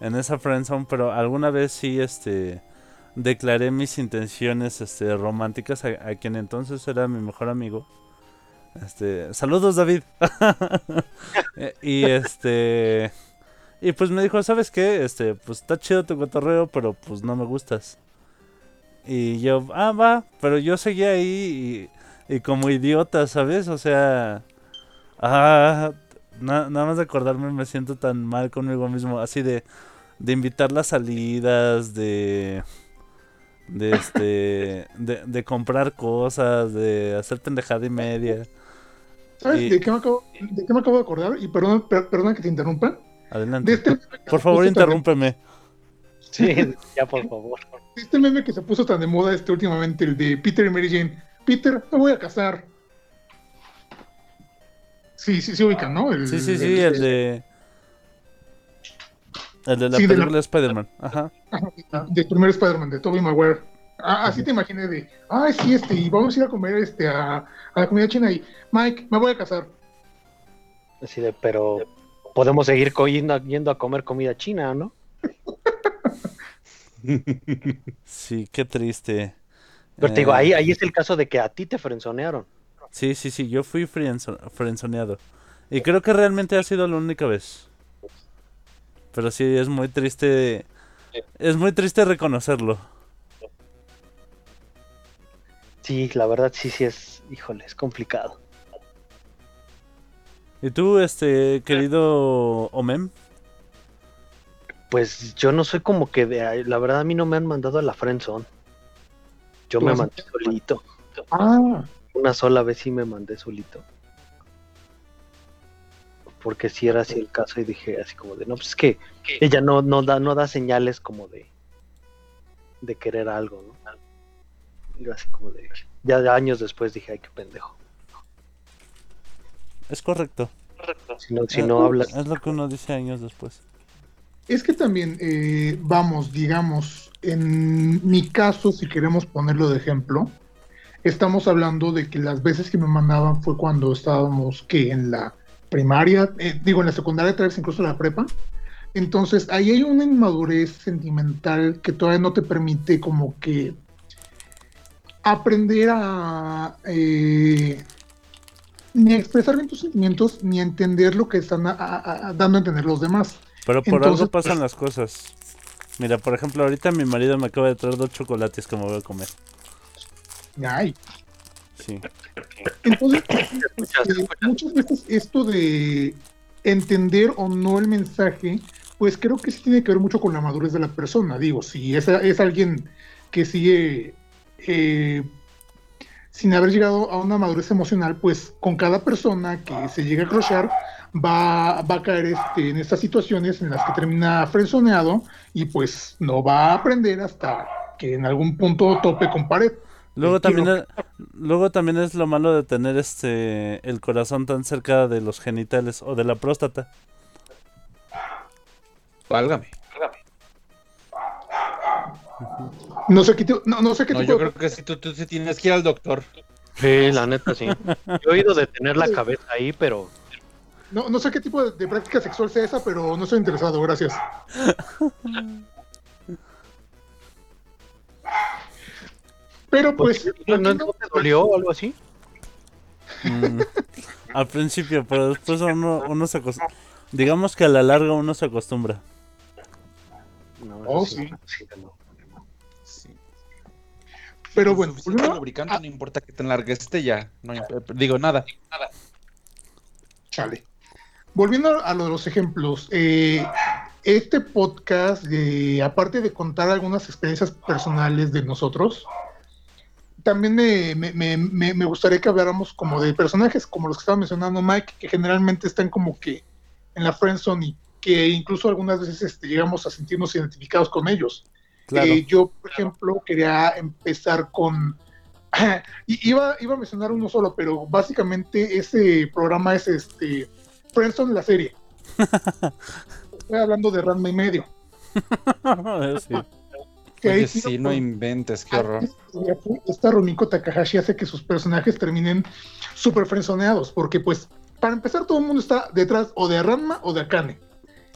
en esa friendzone, pero alguna vez sí este declaré mis intenciones este románticas a, quien entonces era mi mejor amigo. Este, saludos David. Eh, y este y pues me dijo, "¿Sabes qué? Este, pues está chido tu cotorreo, pero pues no me gustas." Y yo, ah, va, pero yo seguía ahí y, y como idiota, ¿sabes? O sea, ah, na- nada más de acordarme me siento tan mal conmigo mismo, así de, de invitar las salidas, de, de este, de, de comprar cosas, de hacer pendejada y media. ¿Sabes Y- de, qué me acabo, de qué me acabo de acordar? Y perdón, per- perdona que te interrumpa. De Adelante. este Por favor, interrúmpeme. Sí, ya por favor. este meme que se puso tan de moda este últimamente, el de Peter y Mary Jane. Peter, me voy a casar. Sí, sí, sí ubican, ¿no? El- Sí, sí, sí, el de. El de la Sí, de la- película de Spider-Man. Ajá. Ajá, del primer Spider-Man, de Tobey Maguire. Ah, así te imaginé de, ay, sí, este, y vamos a ir a comer este, a, a la comida china y, Mike, me voy a casar. Así de, pero podemos seguir yendo, yendo a comer comida china, ¿no? Sí, qué triste. Pero te digo, Eh, ahí, ahí es el caso de que a ti te frenzonearon. Sí, sí, sí, yo fui frenzoneado. Y creo que realmente ha sido la única vez. Pero sí, es muy triste. Es muy triste reconocerlo. Sí, la verdad sí, sí es, híjole, es complicado. ¿Y tú, este, querido Omem? Pues yo no soy como que de ahí- la verdad a mí no me han mandado a la friendzone. Yo ¿Tú me mandé solito. Ah, Una sola vez sí me mandé solito. Porque si era así el caso y dije así como de, no, pues es que ella no, no da, no da señales como de, de querer algo, ¿no? Yo así como de, ya de años después dije, ay, qué pendejo. Es correcto. Si no, si Eh, no hablas, Es lo que uno dice años después. es que también, eh, vamos, digamos, en mi caso, si queremos ponerlo de ejemplo, estamos hablando de que las veces que me mandaban fue cuando estábamos, que en la primaria, eh, digo, en la secundaria, tal vez incluso la prepa. Entonces, ahí hay una inmadurez sentimental que todavía no te permite como que aprender a eh, ni a expresar bien tus sentimientos, ni a entender lo que están a- a- a- dando a entender los demás. Pero por Entonces, algo pasan pues- las cosas. Mira, por ejemplo, ahorita mi marido me acaba de traer dos chocolates que me voy a comer. Ay, Sí. Entonces, eh, muchas veces esto de entender o no el mensaje, pues creo que sí tiene que ver mucho con la madurez de la persona. Digo, si es, es alguien que sigue eh, sin haber llegado a una madurez emocional, pues con cada persona que se llega a crochar va, va a caer este, en estas situaciones en las que termina frenzoneado y pues no va a aprender hasta que en algún punto tope con pared. Luego también, es, luego también es lo malo de tener este el corazón tan cerca de los genitales o de la próstata. Válgame. No sé qué, ti- no, no sé qué No, yo creo que sí, tú, tú sí tienes que ir al doctor. Sí, la neta sí. Yo he oído de tener la cabeza ahí, pero No, no sé qué tipo de, de práctica sexual sea esa, pero no estoy interesado, gracias. Pero pues, ¿no, no, no te dolió o algo así? Mm, al principio, pero después uno, uno se acostumbra. Digamos que a la larga uno se acostumbra. No, Oh, sí. sí, no. Sí. pero bueno, Suficiente volviendo- lubricante, ah, no importa que te enlargues este ya. No, imp- digo nada. chale. Volviendo a lo de los ejemplos, eh, este podcast, eh, aparte de contar algunas experiencias personales de nosotros, también me, me- me- me- gustaría que habláramos como de personajes como los que estaba mencionando Mike, que generalmente están como que en la friendzone y que incluso algunas veces este, llegamos a sentirnos identificados con ellos. Claro. Eh, yo, por ejemplo, quería empezar con... y iba, iba a mencionar uno solo, pero básicamente ese programa es este Friendzone la serie. Estoy hablando de Ranma y medio. Sí. Que Oye, sí no inventes, qué horror. Esta Rumiko Takahashi hace que sus personajes terminen súper frenzoneados, porque pues, para empezar, todo el mundo está detrás o de Ranma o de Akane.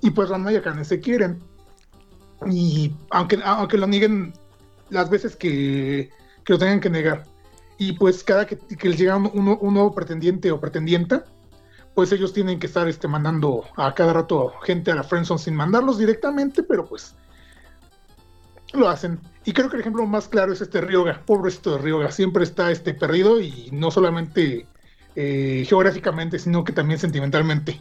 Y pues Ranma y Akane se quieren. Y aunque, aunque lo nieguen las veces que, que lo tengan que negar. Y pues cada que, que les llega un nuevo pretendiente o pretendienta, pues ellos tienen que estar este, mandando a cada rato gente a la friendzone sin mandarlos directamente, pero pues lo hacen. Y creo que el ejemplo más claro es este Ryoga, pobrecito de Ryoga, siempre está este perdido y no solamente eh, geográficamente, sino que también sentimentalmente.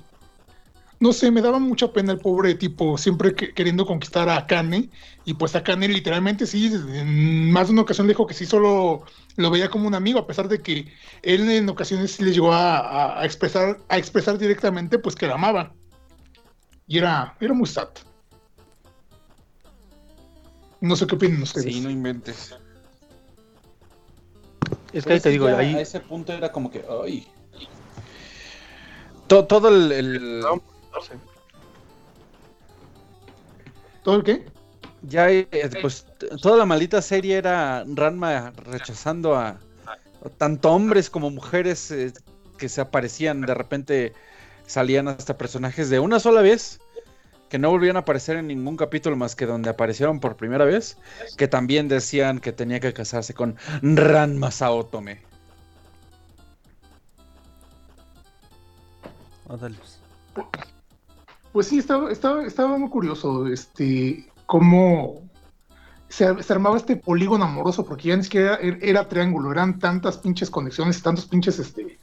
No sé, me daba mucha pena el pobre tipo, siempre que- queriendo conquistar a Akane, y pues Akane literalmente sí, en más de una ocasión dijo que sí solo lo veía como un amigo, a pesar de que él en ocasiones le llegó a, a- a expresar, a expresar directamente pues que la amaba. Y era, era muy sad. No sé qué opinan ustedes. Sí, no inventes. Es que ahí te digo, ahí A ese punto era como que, ay. to- todo el, el- ¿Todo el qué? ya eh, pues toda la maldita serie era Ranma rechazando a, a tanto hombres como mujeres eh, que se aparecían de repente salían hasta personajes de una sola vez que no volvían a aparecer en ningún capítulo más que donde aparecieron por primera vez que también decían que tenía que casarse con Ranma Saotome Órale. Pues sí, estaba, estaba, estaba muy curioso, este, cómo se, se armaba este polígono amoroso, porque ya ni siquiera era, era triángulo, eran tantas pinches conexiones, tantos pinches, este,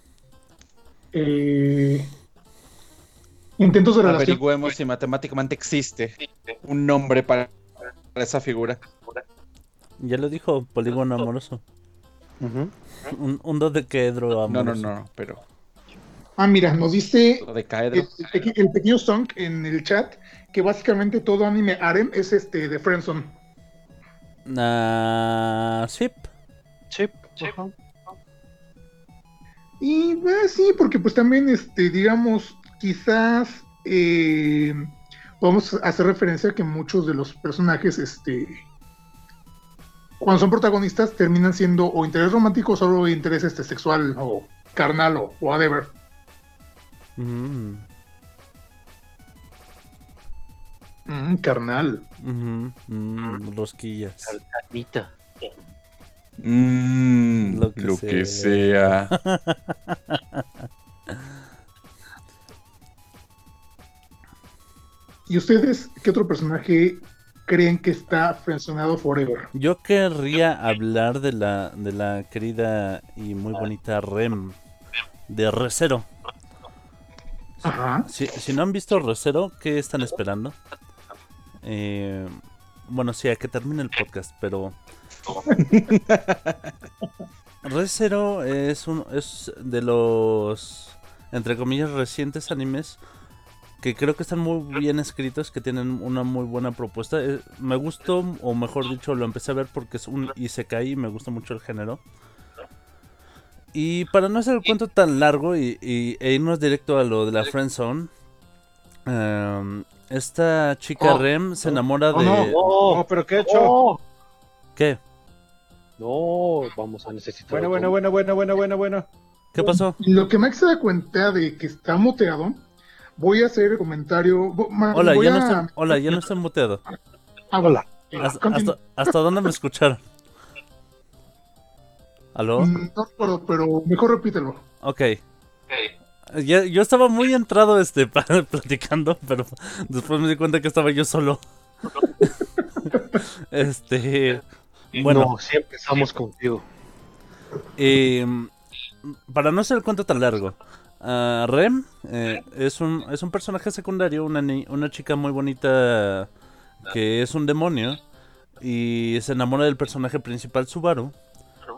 eh, intentos de relación. averigüemos si matemáticamente existe un nombre para esa figura Ya lo dijo, polígono amoroso. Ujú. Un, un dodecaedro no amoroso. no no pero Ah, mira, nos dice lo de caedro el, el peque- el pequeño Song en el chat que básicamente todo anime harem es este de Friendzone. Ah, sí. Sí, ajá. Y eh, sí, porque pues también, este, digamos, quizás eh, podemos hacer referencia a que muchos de los personajes, este, cuando son protagonistas, terminan siendo o interés romántico o solo interés este, sexual o carnal o whatever. Mm, Mm, carnal. mm, rosquillas. Carnita. Mm, Lo que lo que sea. ¿Y ustedes qué otro personaje creen que está frencionado forever? Yo querría hablar de la, de la querida y muy bonita Rem. De Recero. Ajá. Si, si no han visto Recero, ¿qué están esperando? Eh, bueno, sí, a que termine el podcast, pero... Recero es, un, es de los, entre comillas, recientes animes que creo que están muy bien escritos, que tienen una muy buena propuesta. Eh, me gustó, o mejor dicho, lo empecé a ver porque es un Isekai y me gusta mucho el género. Y para no hacer el cuento tan largo y, y- e irnos directo a lo de la Friendzone, em, esta chica Oh, Rem se enamora oh, de... no. Oh, pero qué he hecho. Oh, ¿Qué? no, vamos a necesitar. Bueno, otro. bueno, bueno, bueno, bueno, bueno, bueno. ¿Qué pasó? Lo que Max se da cuenta de que está muteado, voy a hacer el comentario. Hola, ya no a- estoy, hola, ya no estoy muteado. Ah, hola. ¿Hasta, Continúa. hasta, hasta dónde me escucharon? ¿Aló? Mm, No recuerdo, pero mejor repítelo. Ok. Ya- yo estaba muy entrado este platicando, pero después me di cuenta que estaba yo solo. este, bueno, No, sí empezamos contigo. eh, para no hacer el cuento tan largo, ah, Rem eh, es un es un personaje secundario, una ni- una chica muy bonita que es un demonio y se enamora del personaje principal Subaru.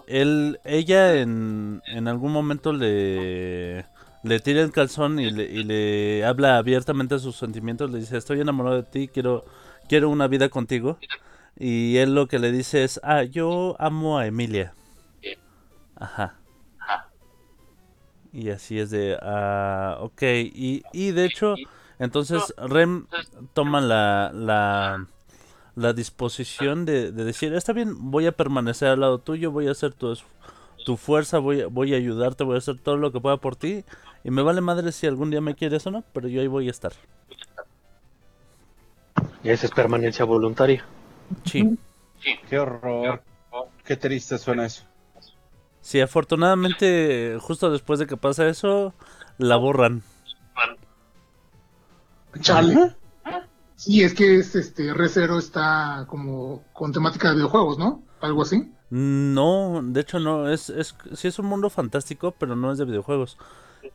Él, ella en, en algún momento le, le tira el calzón y le, y le habla abiertamente de sus sentimientos. Le dice, estoy enamorado de ti, quiero, quiero una vida contigo. Y él lo que le dice es, ah, yo amo a Emilia. Ajá. Y así es de, ah, ok. Y, y de hecho, entonces Rem toma la, la, la disposición de, de decir, está bien, voy a permanecer al lado tuyo, voy a hacer tu, es- tu fuerza, voy a, voy a ayudarte, voy a hacer todo lo que pueda por ti. Y me vale madre si algún día me quieres o no, pero yo ahí voy a estar. Y esa es permanencia voluntaria. Sí. Qué horror. Qué triste suena eso. Sí, afortunadamente, justo después de que pasa eso, la borran. Chale. Sí, es que es este Recero está como con temática de videojuegos, ¿no? Algo así. No, de hecho no, es, es, sí es un mundo fantástico, pero no es de videojuegos.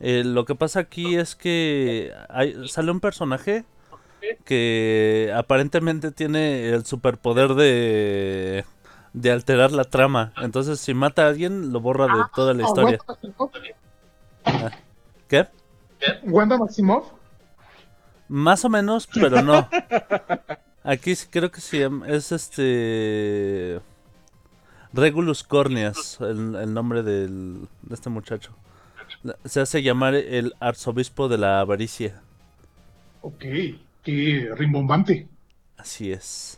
Eh, lo que pasa aquí es que hay, sale un personaje que aparentemente tiene el superpoder de, de alterar la trama. Entonces, si mata a alguien, lo borra de toda la Ah, historia. Maximoff. ¿Qué? Wanda Maximoff. Más o menos, pero no. Aquí sí creo que se llama, es este... Regulus Corneas, el, el nombre del, de este muchacho. Se hace llamar el arzobispo de la avaricia. Ok, qué rimbombante. Así es.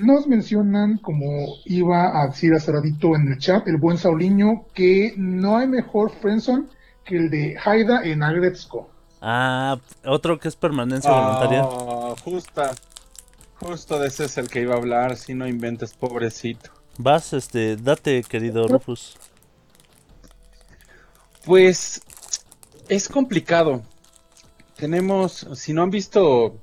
Nos mencionan, como iba a decir hace ratito en el chat, el buen Sauliño, que no hay mejor Friendson que el de Haida en Agretzko. Ah, otro que es permanencia voluntaria. Ah, justa. Justo de ese es el que iba a hablar, si no inventes, pobrecito. Vas, este, date, querido Rufus. Pues es complicado. Tenemos, si no han visto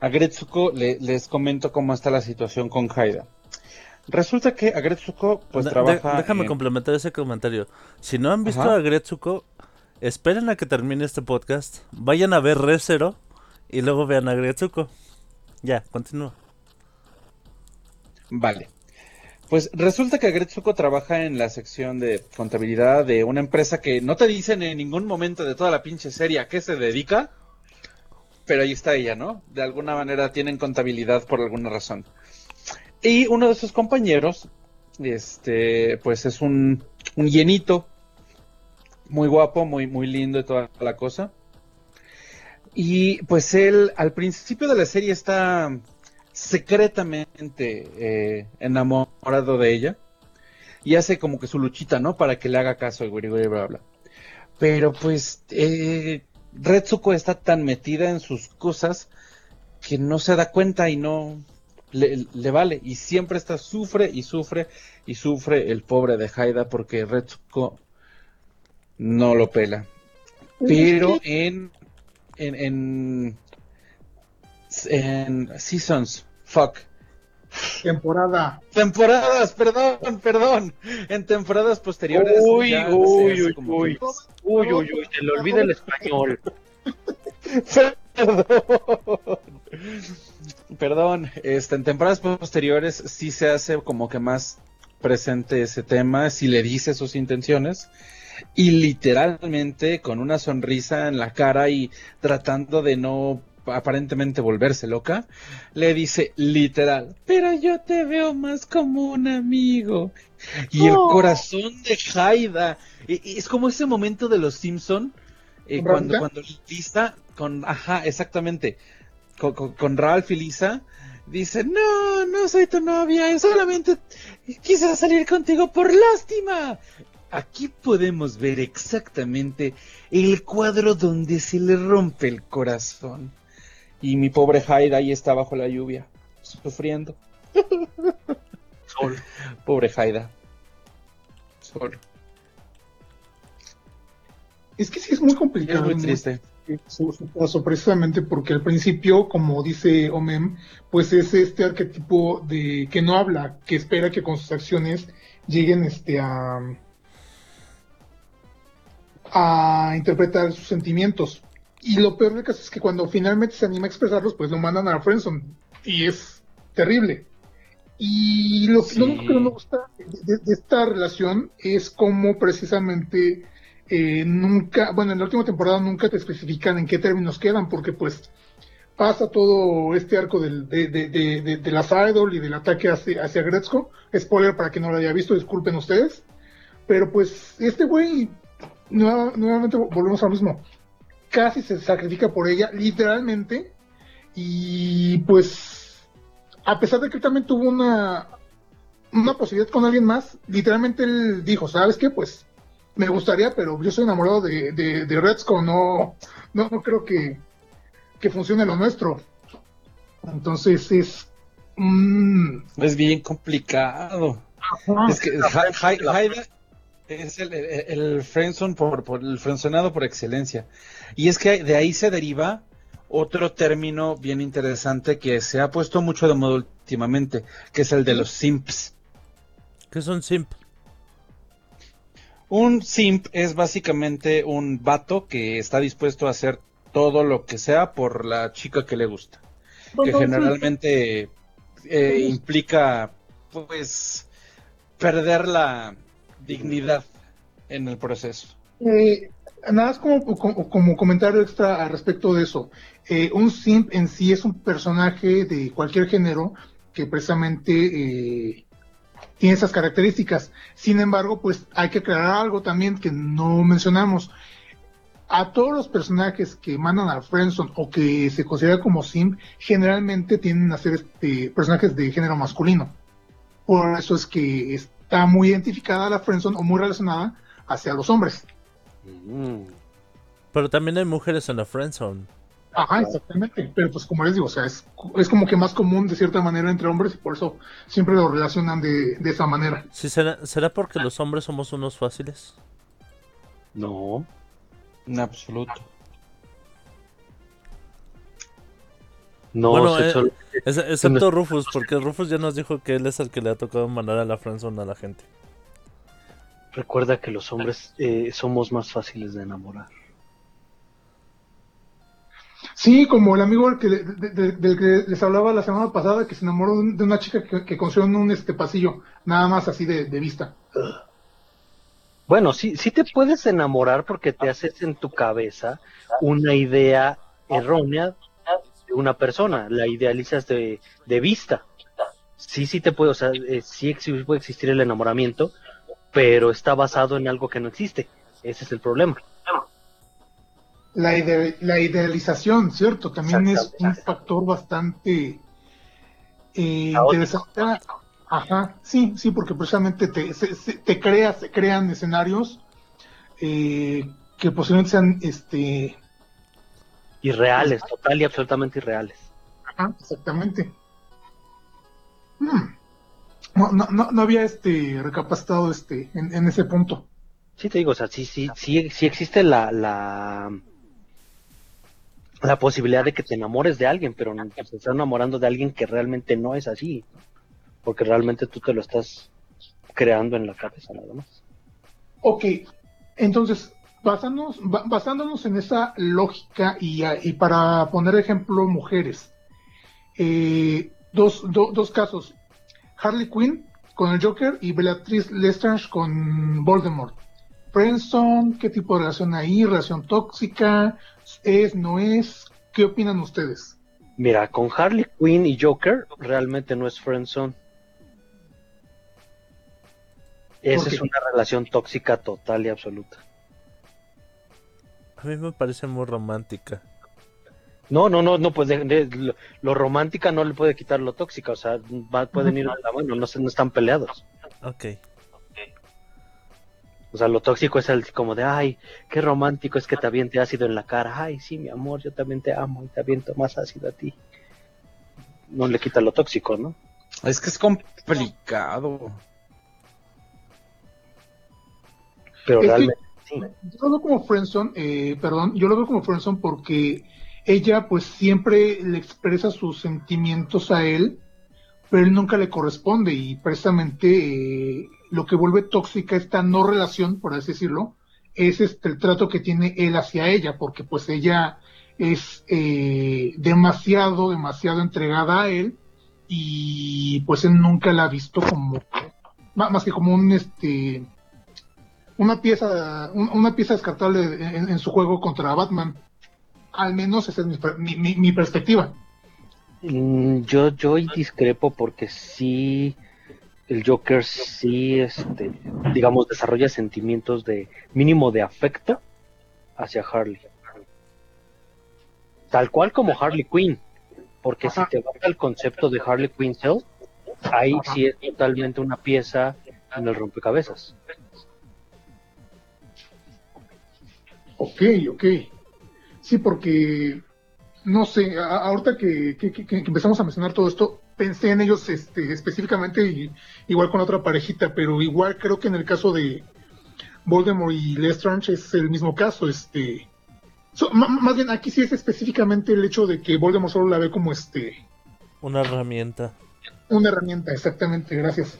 a Gretsuko, le- les comento cómo está la situación con Haida. Resulta que Agretsuko pues De- trabaja déjame en- complementar ese comentario. Si no han visto Ajá. a Gretsuko, esperen a que termine este podcast, vayan a ver Resero y luego vean a Gretsuko. Ya, continúa. Vale. Pues resulta que Agretsuko trabaja en la sección de contabilidad de una empresa que no te dicen en ningún momento de toda la pinche serie a qué se dedica, pero ahí está ella, ¿no? De alguna manera tienen contabilidad por alguna razón. Y uno de sus compañeros, este, pues es un, un llenito, muy guapo, muy, muy lindo y toda la cosa. Y pues él al principio de la serie está secretamente eh, enamorado de ella y hace como que su luchita, ¿no? Para que le haga caso y güey, güey, bla, bla. Pero pues eh, Retsuko está tan metida en sus cosas que no se da cuenta y no le, le vale. Y siempre está sufre y sufre y sufre el pobre de Haida porque Retsuko no lo pela. Pero en en, en en seasons, fuck, Temporada. temporadas, perdón, perdón, en temporadas posteriores. Uy, ya uy, hace uy, como uy. que- Uy, uy, uy, se le olvida el español. Perdón. Perdón, este, en temporadas posteriores sí se hace como que más presente ese tema, si le dice sus intenciones y literalmente con una sonrisa en la cara y tratando de no aparentemente volverse loca, le dice literal, pero yo te veo más como un amigo. Y el Oh. corazón de Haida, es como ese momento de los Simpson eh, ¿Con cuando, cuando Lisa, con, ajá, exactamente, con, con- con Ralph y Lisa, dice, no, no soy tu novia, solamente quise salir contigo por lástima. Aquí podemos ver exactamente el cuadro donde se le rompe el corazón. Y mi pobre Haida ahí está bajo la lluvia, sufriendo. Sol. Pobre Haida. Sol. Es que sí es muy Es complicado. muy muy- triste. su, su caso, precisamente porque al principio, como dice Omem, pues es este arquetipo de que no habla, que espera que con sus acciones lleguen este a a interpretar sus sentimientos. Y lo peor del caso es que cuando finalmente se anima a expresarlos, pues lo mandan a la friendzone y es terrible. Y lo, Sí. lo único que no me gusta de, esta relación es cómo precisamente eh, nunca, bueno, en la última temporada nunca te especifican en qué términos quedan, porque pues pasa todo este arco del, de, de, de, de- de las idol y del ataque hacia, hacia Gretzko. Spoiler para quien no lo haya visto, disculpen ustedes. Pero pues este güey, nueva- nuevamente volvemos a lo mismo, casi se sacrifica por ella, literalmente. Y pues, a pesar de que él también tuvo una, una posibilidad con alguien más, literalmente él dijo, ¿sabes qué? Pues me gustaría, pero yo soy enamorado de, de, de Retzko, no, no, no creo que, que funcione lo nuestro. Entonces es... mm, Es bien complicado. ajá. Es que Ha- Ha- Haida es el, el, el por, por el frenzonado por excelencia. Y es que de ahí se deriva otro término bien interesante que se ha puesto mucho de moda últimamente, que es el de los simps. ¿Qué es un simp? Un simp es básicamente un vato que está dispuesto a hacer todo lo que sea por la chica que le gusta. Que generalmente eh, implica, pues, perder la dignidad en el proceso. Eh, nada más como, comentario extra al respecto de eso. Eh, un simp en sí es un personaje de cualquier género que precisamente eh, tiene esas características. Sin embargo, pues hay que aclarar algo también que no mencionamos. A todos los personajes que mandan a Friendzone o que se consideran como sim, generalmente tienden a ser este, personajes de género masculino. Por eso es que está muy identificada la Friendzone o muy relacionada hacia los hombres. Mm. Pero también hay mujeres en la friendzone. Ajá, exactamente. Pero pues como les digo, o sea, es, es como que más común de cierta manera entre hombres y por eso siempre lo relacionan de, de esa manera. ¿Sí será, ¿Será porque los hombres somos unos fáciles? No. En absoluto. No, Bueno, eh, excepto Rufus, porque Rufus ya nos dijo que él es el que le ha tocado mandar a la friendzone a la gente. Recuerda que los hombres eh, somos más fáciles de enamorar. Sí, como el amigo del que, de- de- del que les hablaba la semana pasada, que se enamoró de un- de una chica que, que en un este pasillo, nada más así de, de vista. Bueno, sí, sí te puedes enamorar porque te haces en tu cabeza una idea errónea de una persona, la idealizas de, de vista. Sí, sí te puede, o sea, eh, sí puede existir el enamoramiento, pero está basado en algo que no existe. Ese es el problema. La, ide- la idealización, ¿cierto? También es un factor bastante eh, interesante. Ajá, sí, sí, porque precisamente te, se, se- te creas, se crean escenarios eh, que posiblemente sean, este, Irreales, total y absolutamente irreales. ajá, exactamente. Hmm. No, no, no, no había este recapacitado este en, en ese punto. Sí te digo, o sea, sí, sí, sí, sí existe la, la, la posibilidad de que te enamores de alguien, pero no- te estás enamorando de alguien que realmente no es así, porque realmente tú te lo estás creando en la cabeza nada más. Ok, entonces, basándonos, ba- basándonos en esa lógica y, y para poner ejemplo mujeres, eh, dos, do- dos casos, Harley Quinn con el Joker y Beatriz Lestrange con Voldemort. Friendzone, ¿qué tipo de relación hay? ¿Relación tóxica? ¿Es, no es? ¿Qué opinan ustedes? Mira, con Harley Quinn y Joker realmente no es friendzone. Esa ¿Por es una relación tóxica total y absoluta. A mí me parece muy romántica. No, no, no, no, pues de- de- lo, lo romántica no le puede quitar lo tóxica, o sea, va- pueden ir de la mano, no, se- no están peleados. Ok. O sea, lo tóxico es el como de, ay, qué romántico es que te aviente ácido en la cara. Ay, sí, mi amor, yo también te amo y te aviento más ácido a ti. No le quita lo tóxico, ¿no? Es que es complicado. Pero Es que- realmente sí. Yo lo veo como Friendzone, eh, perdón, yo lo veo como Friendzone porque ella pues siempre le expresa sus sentimientos a él, pero él nunca le corresponde y precisamente eh, lo que vuelve tóxica esta no relación, por así decirlo, es este el trato que tiene él hacia ella, porque pues ella es eh, demasiado, demasiado entregada a él y pues él nunca la ha visto como, más que como un este una pieza un- una pieza descartable en su juego contra Batman. Al menos esa es mi, mi- mi- mi perspectiva. Mm, Yo, yo discrepo porque sí, el Joker sí, este, digamos, desarrolla sentimientos de mínimo de afecto hacia Harley. Tal cual como Harley Quinn. Porque si te vas al concepto de Harley Quinn Cell, ahí Ajá. sí es totalmente una pieza en el rompecabezas. Ok, ok. Sí, porque no sé, a- ahorita que, que- que- que empezamos a mencionar todo esto, pensé en ellos este, específicamente y, igual con otra parejita, pero igual creo que en el caso de Voldemort y Lestrange es el mismo caso, este so- más bien aquí sí es específicamente el hecho de que Voldemort solo la ve como este Una herramienta. una herramienta, exactamente, gracias.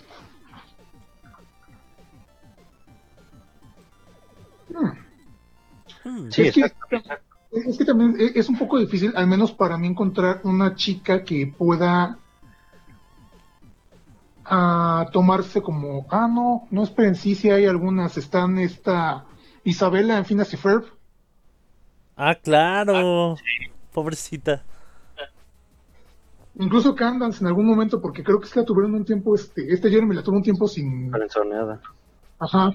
Hmm. Hmm. Sí, es, que, exacto. Es que también e- es un poco difícil, al menos para mí, encontrar una chica que pueda ah, tomarse como, ah, no, no esperen, sí, sí hay algunas, están esta Isabela en Phineas y Ferb, Ah, claro. Pobrecita. Incluso Candance en algún momento, porque creo que sí la tuvieron un tiempo, este, este Jeremy la tuvo un tiempo sin. Ajá.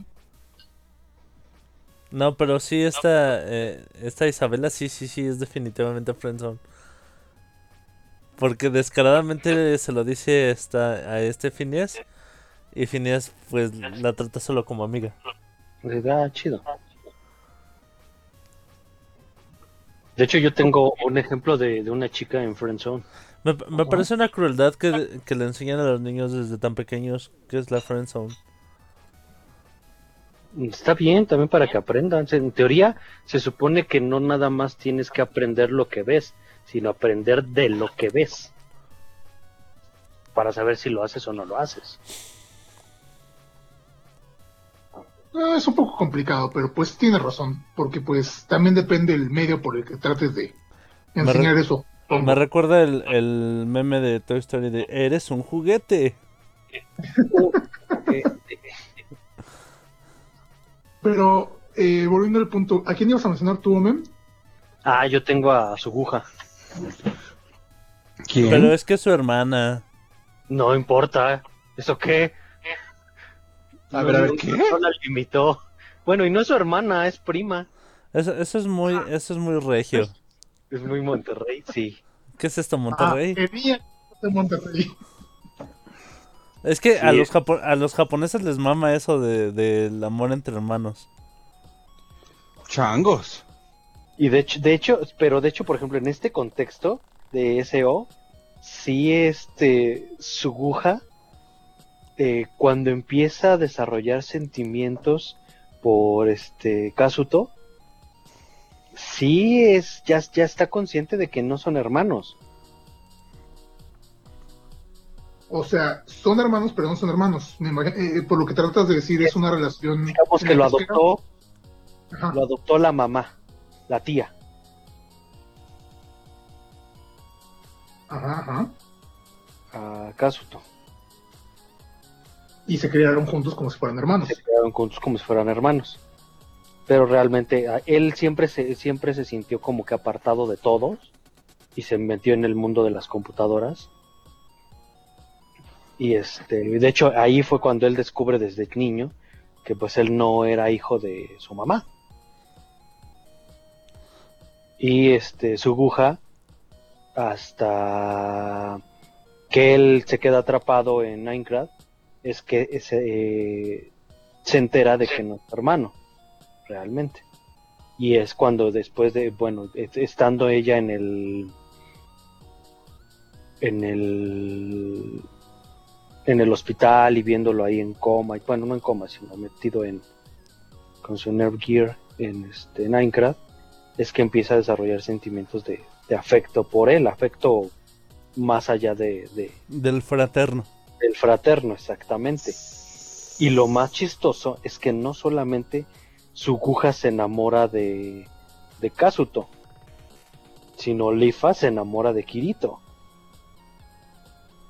No, pero sí, esta, eh, esta Isabela sí, sí, sí, es definitivamente friendzone. Porque descaradamente se lo dice esta, a este Phineas. Y Phineas, pues, la trata solo como amiga. Le da chido. De hecho, yo tengo un ejemplo de, de una chica en Friendzone. Me, me parece una crueldad que, que le enseñan a los niños desde tan pequeños, que es la friendzone. Está bien también para que aprendan. En teoría, se supone que no nada más tienes que aprender lo que ves, sino aprender de lo que ves. Para saber si lo haces o no lo haces. Ah, es un poco complicado, pero pues tiene razón, porque pues también depende el medio por el que trates de enseñar eso. Me recuerda el, el meme de Toy Story de Eres un juguete. Pero, eh, volviendo al punto, ¿a quién ibas a mencionar tú, Omen? Ah, yo tengo a su aguja. ¿Quién? Pero es que es su hermana. No importa. ¿Eso qué? A ver, a ver, ¿qué? No la limitó. Bueno, y no es su hermana, es prima. Eso, eso es muy, eso es muy regio. Es muy Monterrey, sí. ¿Qué es esto, Monterrey? Ah, de Monterrey. Es que a los japo- a los japoneses les mama eso de del amor entre hermanos. Changos. Y de hecho, de hecho, pero de hecho, por ejemplo, en este contexto de SO, sí este Suguha, eh, cuando empieza a desarrollar sentimientos por este Kazuto, sí es, ya, ya está consciente de que no son hermanos. O sea, son hermanos, pero no son hermanos. Me imagino- eh, por lo que tratas de decir, es una relación. Digamos que lo adoptó, Ajá. lo adoptó la mamá, la tía. Ajá, ajá. a Kazuto. Y se criaron juntos como si fueran hermanos. se quedaron juntos como si fueran hermanos. Pero realmente él siempre se, siempre se sintió como que apartado de todos y se metió en el mundo de las computadoras. Y este, de hecho ahí fue cuando él descubre desde niño que pues él no era hijo de su mamá. Y este, su aguja hasta que él se queda atrapado en Minecraft es que ese, eh, se entera de que no es hermano, realmente. Y es cuando después de, bueno, est- estando ella en el, en el, en el hospital y viéndolo ahí en coma, y bueno, no en coma, sino metido en, con su Nerve Gear en este Minecraft, es que empieza a desarrollar sentimientos de, de afecto por él, afecto más allá de, de, Del fraterno. del fraterno, exactamente. Y lo más chistoso es que no solamente Suguha se enamora de, de Kazuto, sino Lifa se enamora de Kirito.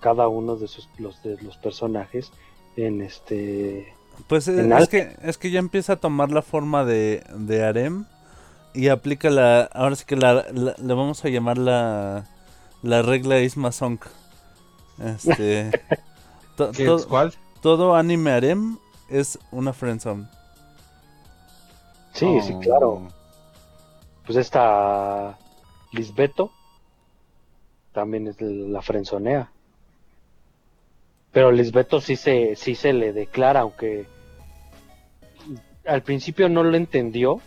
Cada uno de, sus, los, de los personajes en este... Pues eh, En es que, es que ya empieza a tomar la forma de, de harem y aplica la, ahora sí que la, la- le vamos a llamar la, la regla Isma Song. Este, to- ¿Qué to- es cuál? todo anime harem es una friendzone. Sí, sí, Oh. claro. Pues esta Lisbeto también es la frenzonea. Pero Lisbeto sí se, sí se le declara, aunque al principio no lo entendió.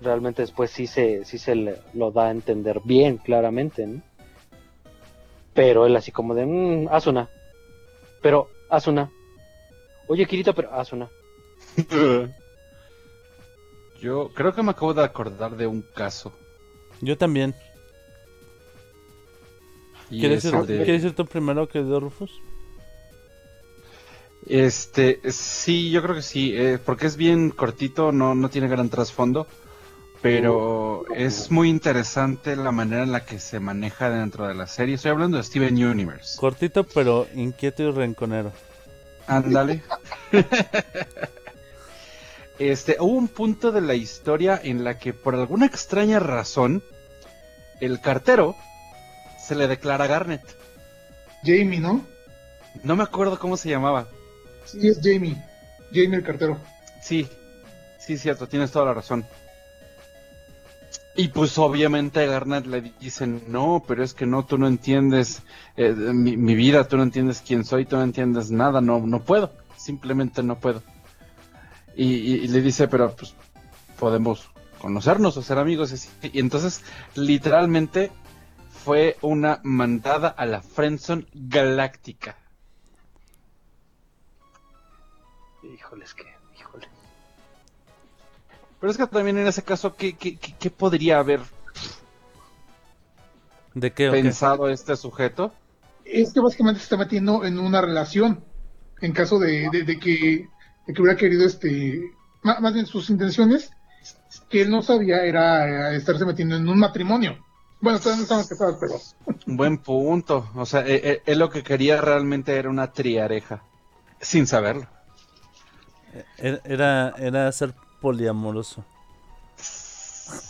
Realmente después sí se, sí se le, lo da a entender bien, claramente, ¿no? Pero él así como de, mmm, Asuna. Pero, Asuna. Oye, Kirito, pero Asuna. Yo creo que me acabo de acordar de un caso. Yo también. ¿Quieres es ir, el de- ¿quieres ir tú primero, Rufus? Este, sí, yo creo que sí, eh, porque es bien cortito, no, no tiene gran trasfondo, pero es muy interesante la manera en la que se maneja dentro de la serie. Estoy hablando de Steven Universe. Cortito, pero inquieto y renconero. Ándale. Este, hubo un punto de la historia en la que por alguna extraña razón el cartero se le declara a Garnet. Jamie, ¿no? No me acuerdo cómo se llamaba. Sí, es Jamie. Jamie el cartero. Sí, sí, cierto, tienes toda la razón. Y pues obviamente a Garnet le dicen, no, pero es que no, tú no entiendes eh, mi, mi vida, tú no entiendes quién soy, tú no entiendes nada, no, no puedo, simplemente no puedo. Y, y- y le dice, pero pues podemos conocernos o ser amigos. Y entonces, literalmente, fue una mandada a la Friendzone galáctica. Híjoles que, híjole. Pero es que también en ese caso, ¿qué, qué, qué- qué podría haber pensado este sujeto? Es que básicamente se está metiendo en una relación. En caso de, de- de que, de que hubiera querido, este, má- más, bien sus intenciones, que él no sabía, era estarse metiendo en un matrimonio. Bueno, todavía no estaban casados, pero Buen punto. O sea, eh, eh, él lo que quería realmente era una triareja. Sin saberlo. Era, era, era ser poliamoroso.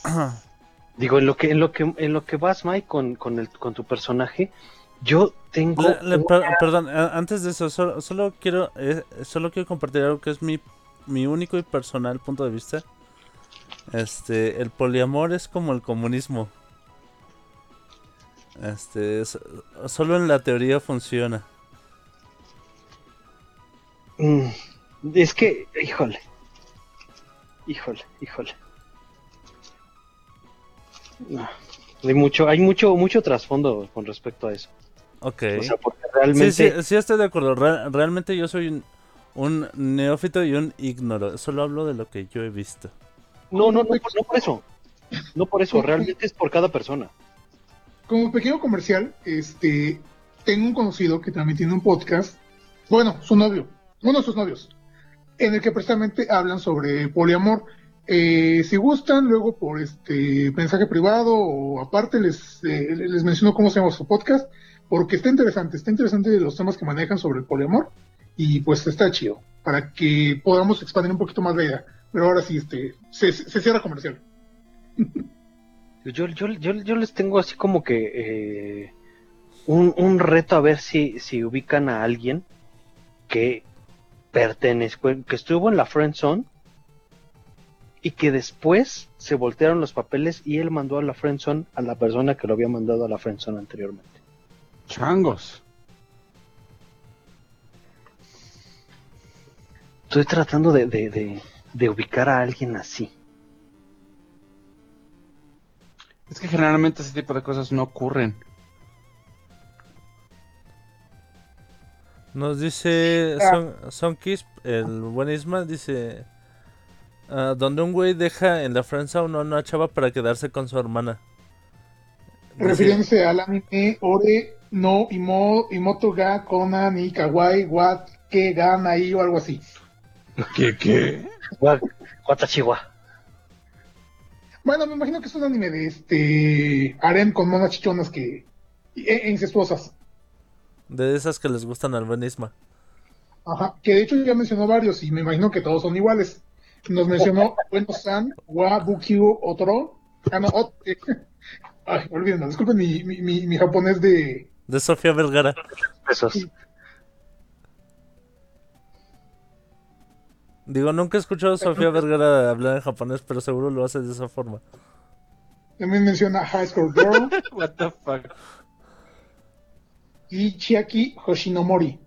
Digo, en lo que, en lo que, en lo que vas, Mike, con, con el, con tu personaje, yo tengo. Le- le- una- per- perdón, antes de eso, solo, solo quiero eh, solo quiero compartir algo que es mi, mi único y personal punto de vista. Este, el poliamor es como el comunismo. Este, es- solo en la teoría funciona. Mm, Es que, híjole. Híjole, híjole. No, Hay mucho, hay mucho, mucho trasfondo con respecto a eso. Ok. O sea, porque Sí, realmente. sí, sí estoy de acuerdo. Re- realmente yo soy un, un neófito y un ignoro. Solo hablo de lo que yo he visto. No, no, no, no por eso. No por eso, realmente es por cada persona. Como pequeño comercial, este, tengo un conocido que también tiene un podcast, bueno, su novio, uno de sus novios, en el que precisamente hablan sobre poliamor. Eh, si gustan, luego por este mensaje privado o aparte les, eh, les menciono cómo se llama su podcast, porque está interesante, está interesante los temas que manejan sobre el poliamor y pues está chido, para que podamos expandir un poquito más la idea. Pero ahora sí, este, se, se cierra comercial. Yo, yo, yo, yo les tengo así como que eh, un, un reto a ver si, si ubican a alguien que pertenezco, que estuvo en la friend zone y que después se voltearon los papeles y él mandó a la friend zone a la persona que lo había mandado a la friend zone anteriormente. Changos. Estoy tratando de, de, de, de ubicar a alguien así. Es que generalmente ese tipo de cosas no ocurren. Nos dice Son, Son Kiss, el buen Isma, dice... ah, donde un güey deja en la Francia a una chava para quedarse con su hermana. Dice- refiriéndose al anime Ore no Imo, Imoto ga Konan y Kawaii Wat que Gan ahí o algo así. ¿Qué, qué? Guatachiwa. Bueno, me imagino que es un anime de este harem con monas chichonas que e, e incestuosas. De esas que les gustan al buen Isma. Ajá, que de hecho ya mencionó varios y me imagino que todos son iguales. Nos mencionó Bueno San, Wa Bukyu Otro. Ah, no, Ot- Ay, olvídenlo, disculpen mi, mi, mi, mi japonés de. De Sofía Vergara. Esos. Digo, nunca he escuchado a Sofía Vergara hablar en japonés, pero seguro lo hace de esa forma. También menciona High School Girl What the fuck? y Chiaki Hoshinomori.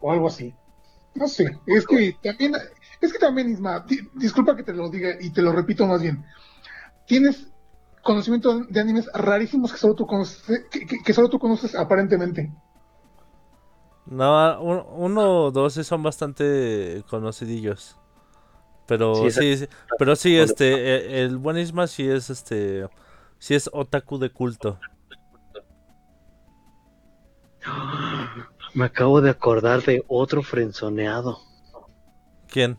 O algo así. No sé, es que también, es que también, Isma, di- disculpa que te lo diga y te lo repito más bien. Tienes conocimiento de animes rarísimos que solo tú conoces, que, que- que solo tú conoces aparentemente. No, un- uno o dos son bastante conocidillos. Pero Sí, sí, sí, pero sí, este, e- el buen Isma sí es este, sí es otaku de culto. Me acabo de acordar de otro frenzoneado. ¿Quién?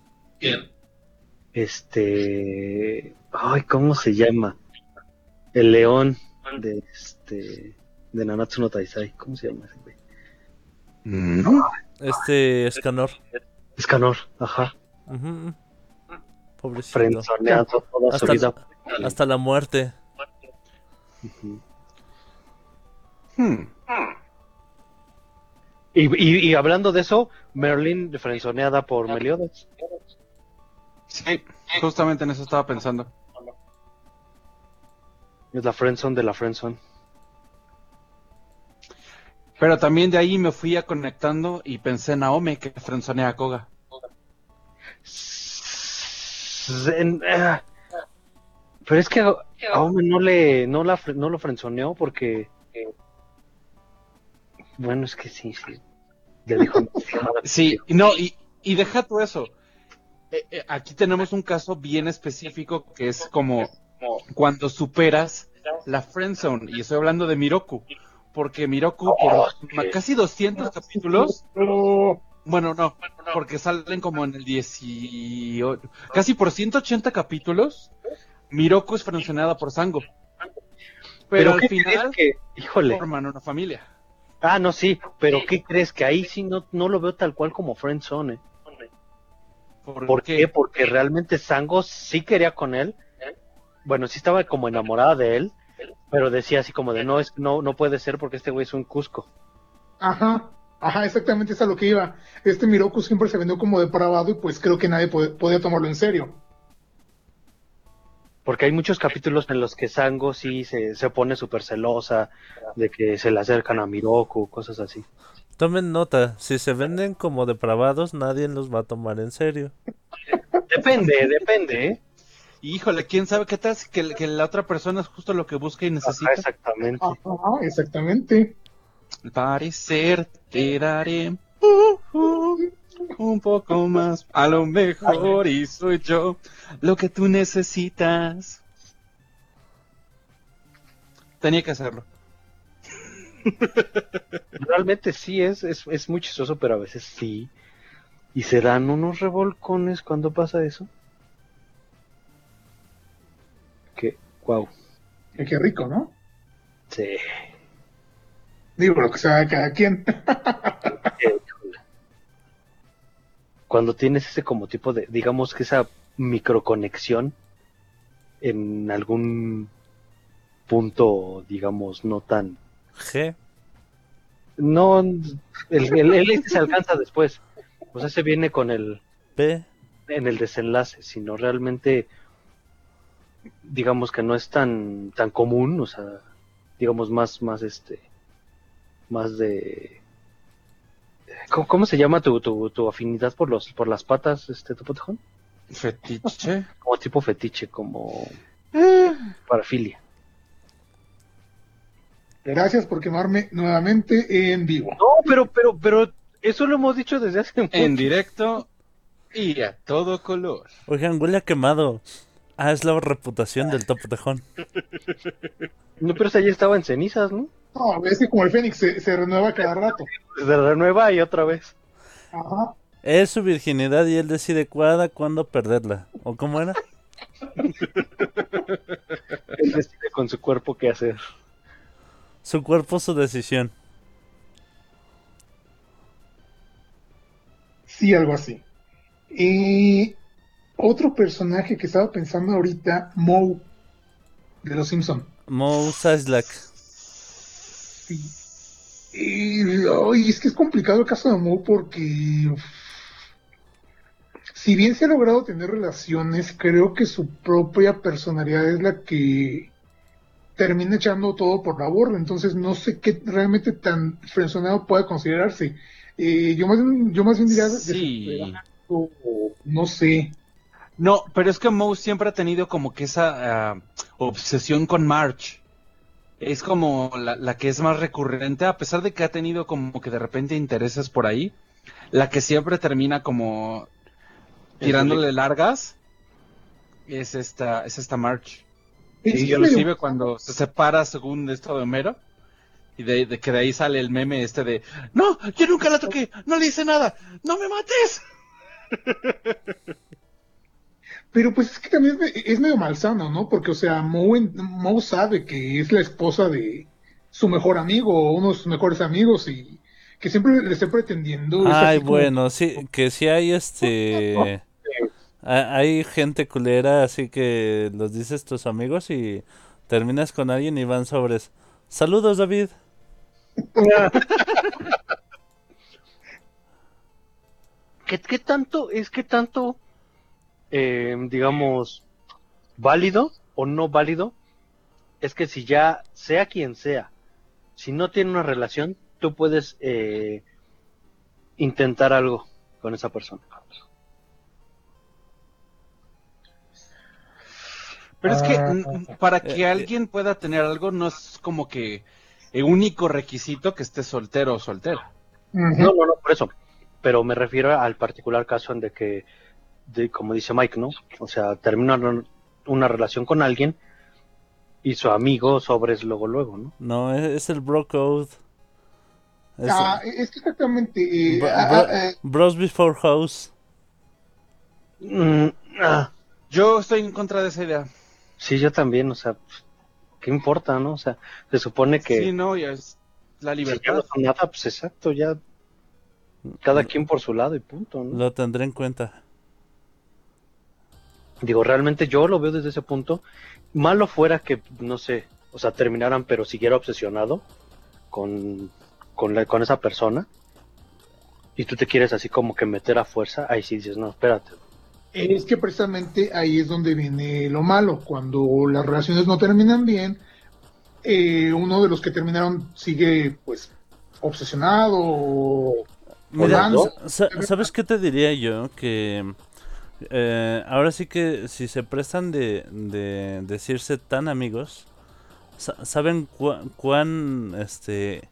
Este. Ay, ¿cómo se llama? El león de este. De Nanatsu no Taisai. ¿Cómo se llama ese Este Escanor. Escanor, ajá. Ujú. Pobrecito. Frenzoneado toda su Hasta, vida. hasta la muerte. Ujú. Hmm. y, y, y hablando de eso, Merlin frenzoneada por Meliodas. Sí, justamente en eso estaba pensando. Es la friendzone de la friendzone. Pero también de ahí me fui a conectando y pensé en Aome que frenzonea a Koga. Ah. pero es que a, a Ome no le no la no lo frenzoneó porque bueno es que sí sí le dijo Sí, no, y, y deja tú eso. Eh, eh, aquí tenemos un caso bien específico que es como cuando superas la friendzone. Y estoy hablando de Miroku. Porque Miroku, por casi 200 capítulos, bueno, no, porque salen como en el 18, casi por 180 capítulos, Miroku es frenzoneada por Sango. Pero, al ¿qué crees final que híjole forman una familia. ah no sí pero qué crees que ahí sí no no lo veo tal cual como friendzone eh? ¿Por, ¿Por qué? Porque realmente Sango sí quería con él. Bueno, sí estaba como enamorada de él, pero decía así como de no es no no puede ser porque este güey es un Cusco. Ajá, ajá, exactamente es a lo que iba. Este Miroku siempre se vendió como depravado y pues creo que nadie pod- podía tomarlo en serio. Porque hay muchos capítulos en los que Sango sí se, se pone súper celosa de que se le acercan a Miroku, cosas así. Tomen nota, si se venden como depravados, nadie los va a tomar en serio. Depende, depende, ¿eh? Híjole, quién sabe qué tal si que, que la otra persona es justo lo que busca y necesita. Ajá, exactamente. Ajá, exactamente. Al parecer te daré uh, uh, un poco más. A lo mejor y soy yo lo que tú necesitas. Tenía que hacerlo. Realmente sí es, es, es muy chistoso, pero a veces sí. Y se dan unos revolcones cuando pasa eso. Wow. Eh, Qué rico, ¿no? Sí. Digo, lo que sea cada quien. Cuando tienes ese como tipo de, digamos que esa microconexión en algún punto, digamos, no tan... G. No, el, el, el este se alcanza después. O sea, se viene con el, P. en el desenlace, sino realmente, digamos que no es tan, tan común, o sea, digamos más, más este, más de... ¿Cómo, cómo se llama tu, tu, tu afinidad por los por las patas, este, tu potejón? Fetiche. Como tipo fetiche, como Eh, parafilia. Gracias por quemarme nuevamente en vivo. No, pero, pero, pero, eso lo hemos dicho desde hace mucho. en directo y a todo color. Oigan, huele a quemado. Ah, es la reputación del Topo Tejón. No, pero esa ya estaba en cenizas, ¿no? No, es que como el Fénix se, se renueva cada rato. Se renueva y otra vez. Ajá. Es su virginidad y él decide cuándo, cuándo perderla. ¿O cómo era? Él decide con su cuerpo qué hacer. Su cuerpo, su decisión. Sí, algo así. Y otro personaje que estaba pensando ahorita, Moe, de los Simpson. Mo Sislak. Sí. Y, es que es complicado el caso de Moe porque uf, si bien se ha logrado tener relaciones, creo que su propia personalidad es la que termina echando todo por la borda. Entonces no sé qué realmente tan frenzoneado puede considerarse. Eh, yo más bien- yo más bien diría Sí. desesperado, o no sé. No, pero es que Moe siempre ha tenido como que esa ah, obsesión con March. Es como la, la que es más recurrente, a pesar de que ha tenido como que de repente intereses por ahí. La que siempre termina como tirándole largas es esta, es esta March. Sí, inclusive medio- cuando se separa según esto de Homero. Y de, de que de ahí sale el meme este de No, yo nunca la toqué, no le hice nada, no me mates. Pero pues es que también es, es medio malsano, ¿no? Porque, o sea, Moe, Moe sabe que es la esposa de su mejor amigo o uno de sus mejores amigos y que siempre le esté pretendiendo. es Ay, como- bueno, sí, que sí hay este... ha- Hay gente culera, así que los dices tus amigos y terminas con alguien y van sobres. Saludos, David. ¿Qué, qué tanto es que tanto, eh, digamos, válido o no válido? Es que si ya, sea quien sea, si no tiene una relación, tú puedes eh, intentar algo con esa persona. Pero es que Ah. para que Eh, alguien pueda tener algo no es como que el único requisito que esté soltero o soltera. No, no, no, por eso. Pero me refiero al particular caso en de que, de, como dice Mike, ¿no? O sea, termina una, relación con alguien y su amigo sobres luego, luego, ¿no? No, es, es el bro code. Es- Ah, es que exactamente. eh, bro- ah, bro- ah, eh, bros before house. Mm, ah, Yo estoy en contra de esa idea. sí, yo también, o sea, ¿qué importa, no? O sea, se supone que Sí, no, ya es la si ya no libertad. son nada, pues exacto, ya cada quien por su lado y punto, ¿no? Lo tendré en cuenta. Digo, realmente yo lo veo desde ese punto. Malo fuera que, no sé, o sea, terminaran, pero siguiera obsesionado con, con, la- con esa persona. Y tú te quieres así como que meter a fuerza. Ahí sí dices, no, espérate. Es que precisamente ahí es donde viene lo malo. Cuando las relaciones no terminan bien, eh, uno de los que terminaron sigue, pues, obsesionado o Mira, ¿sabes qué te diría yo? Que eh, ahora sí que si se prestan de, de decirse tan amigos, sa- ¿saben cuán este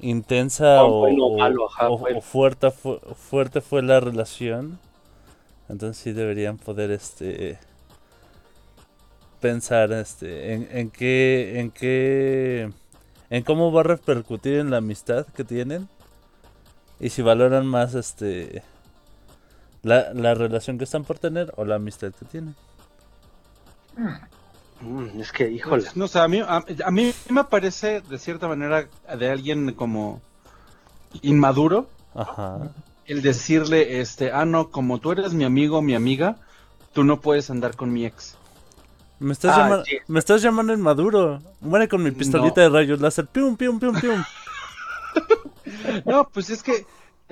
intensa Cuán o, bueno o o- malo, ajá, o- fue. o fuerte, fu- fuerte fue la relación? Entonces sí deberían poder este pensar este en, en qué en qué en cómo va a repercutir en la amistad que tienen y si valoran más este la, la relación que están por tener o la amistad que tienen. Mm, es que, híjole. Pues, no sé, a mí, a, a mí me parece de cierta manera de alguien como inmaduro Ajá. el decirle, este, ah, no, como tú eres mi amigo, mi amiga, tú no puedes andar con mi ex. Me estás, Ah, llama- sí. me estás llamando inmaduro. Muere con mi pistolita de rayos láser. Pium, pium, pium, pium. No, pues es que,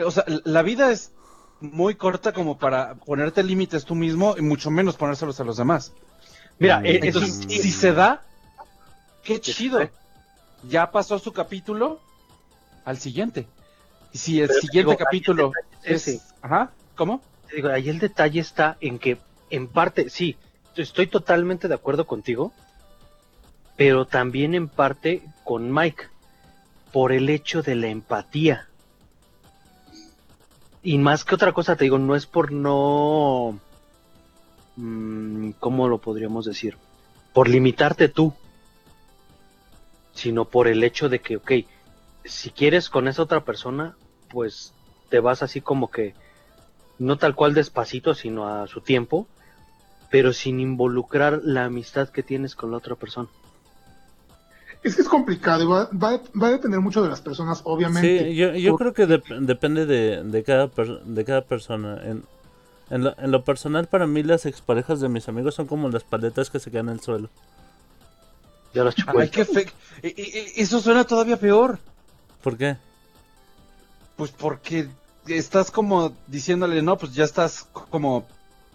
o sea, la vida es muy corta como para ponerte límites tú mismo y mucho menos ponérselos a los demás. Mira, Mm. eh, Entonces, si se da, qué chido. Ya pasó su capítulo al siguiente. Y si el Pero te siguiente digo, capítulo el es... detalle es ese. Ajá, ¿cómo? Te digo, ahí el detalle está en que, en parte, sí, estoy totalmente de acuerdo contigo, pero también en parte con Mike, por el hecho de la empatía. Y más que otra cosa, te digo, no es por no... mm, ¿Cómo lo podríamos decir? Por limitarte tú, sino por el hecho de que, ok, si quieres con esa otra persona, pues te vas así como que no tal cual despacito, sino a su tiempo, pero sin involucrar la amistad que tienes con la otra persona. Es que es complicado, y va, va, va a depender mucho de las personas, obviamente. Sí, yo, yo Por- creo que dep- depende de, de, cada per- de cada persona. En, en, lo, en lo personal, para mí, las exparejas de mis amigos son como las paletas que se quedan en el suelo. Ya las chupé. Ay, qué fe... Eso suena todavía peor. ¿Por qué? Pues porque estás como diciéndole, no, pues ya estás como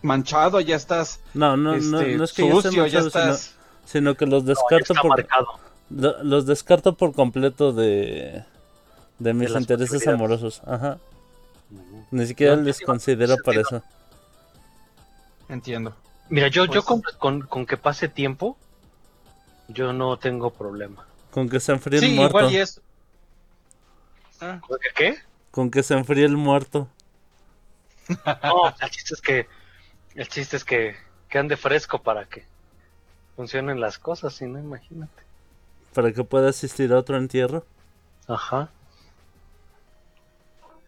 manchado, ya estás No, no, no, este, no es que ya sucio, ya manchados, sino, estás... sino que los No, ya descarto está por marcado. Lo- los descarto por completo de de mis intereses amorosos. Ajá. Ni siquiera No, les considero para eso. Entiendo. Mira, yo, yo Pues- con, con, con que pase tiempo, yo no tengo problema. Con que se enfríe Sí, el muerto. igual y es... Ah, ¿Con que qué? Con que se enfríe el muerto. No, el chiste es que, el chiste es que, que ande fresco para que funcionen las cosas, si no, imagínate. Para que pueda asistir a otro entierro. Ajá.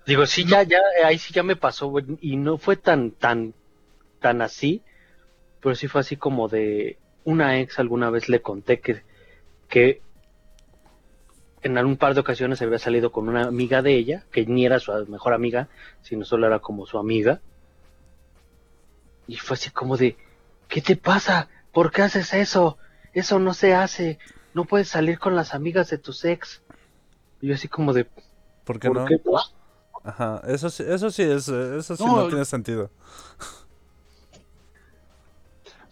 Digo, sí, ya, ya, ahí sí ya me pasó, y no fue tan, tan, tan así, pero sí fue así como de una ex alguna vez le conté que, que en algún par de ocasiones había salido con una amiga de ella, que ni era su mejor amiga, sino solo era como su amiga. Y fue así como de, ¿qué te pasa? ¿Por qué haces eso? eso no se hace, no puedes salir con las amigas de tus ex. Y yo así como de, ¿Por qué ¿por no? qué? Ajá, eso sí, eso sí es, eso sí No, no, tiene sentido.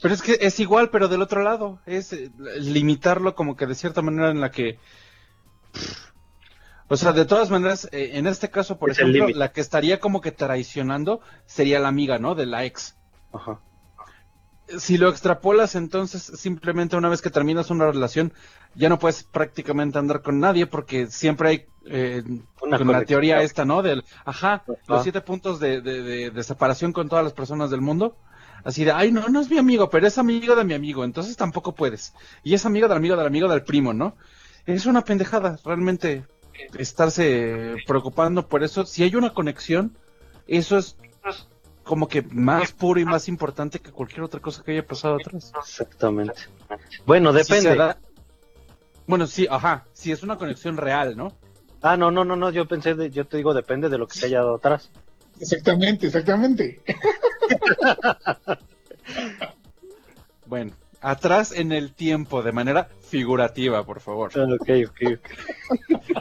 Pero es que es igual, pero del otro lado. Es eh, limitarlo como que de cierta manera en la que... O sea, de todas maneras, eh, en este caso, por Es ejemplo, la que estaría como que traicionando sería la amiga, ¿no? De la ex. Ajá. Si lo extrapolas, entonces simplemente una vez que terminas una relación, ya no puedes prácticamente andar con nadie porque siempre hay eh, Una con la teoría esta, ¿no? Del, ajá, Ajá. los siete puntos de, de- de- de separación con todas las personas del mundo. Así de, ay, no, no es mi amigo, pero es amigo de mi amigo, entonces tampoco puedes. Y es amigo del amigo del amigo del primo, ¿no? Es una pendejada, realmente, estarse preocupando por eso. Si hay una conexión, eso es como que más puro y más importante que cualquier otra cosa que haya pasado atrás. Exactamente. Bueno, depende. da- Bueno, sí, ajá, si es una conexión real, ¿no? Ah, no, no, no, no, yo pensé, de- yo te digo, depende de lo que se haya dado atrás. Exactamente, exactamente. Bueno, atrás en el tiempo, de manera figurativa, por favor. Ah, Ok, ok, ok.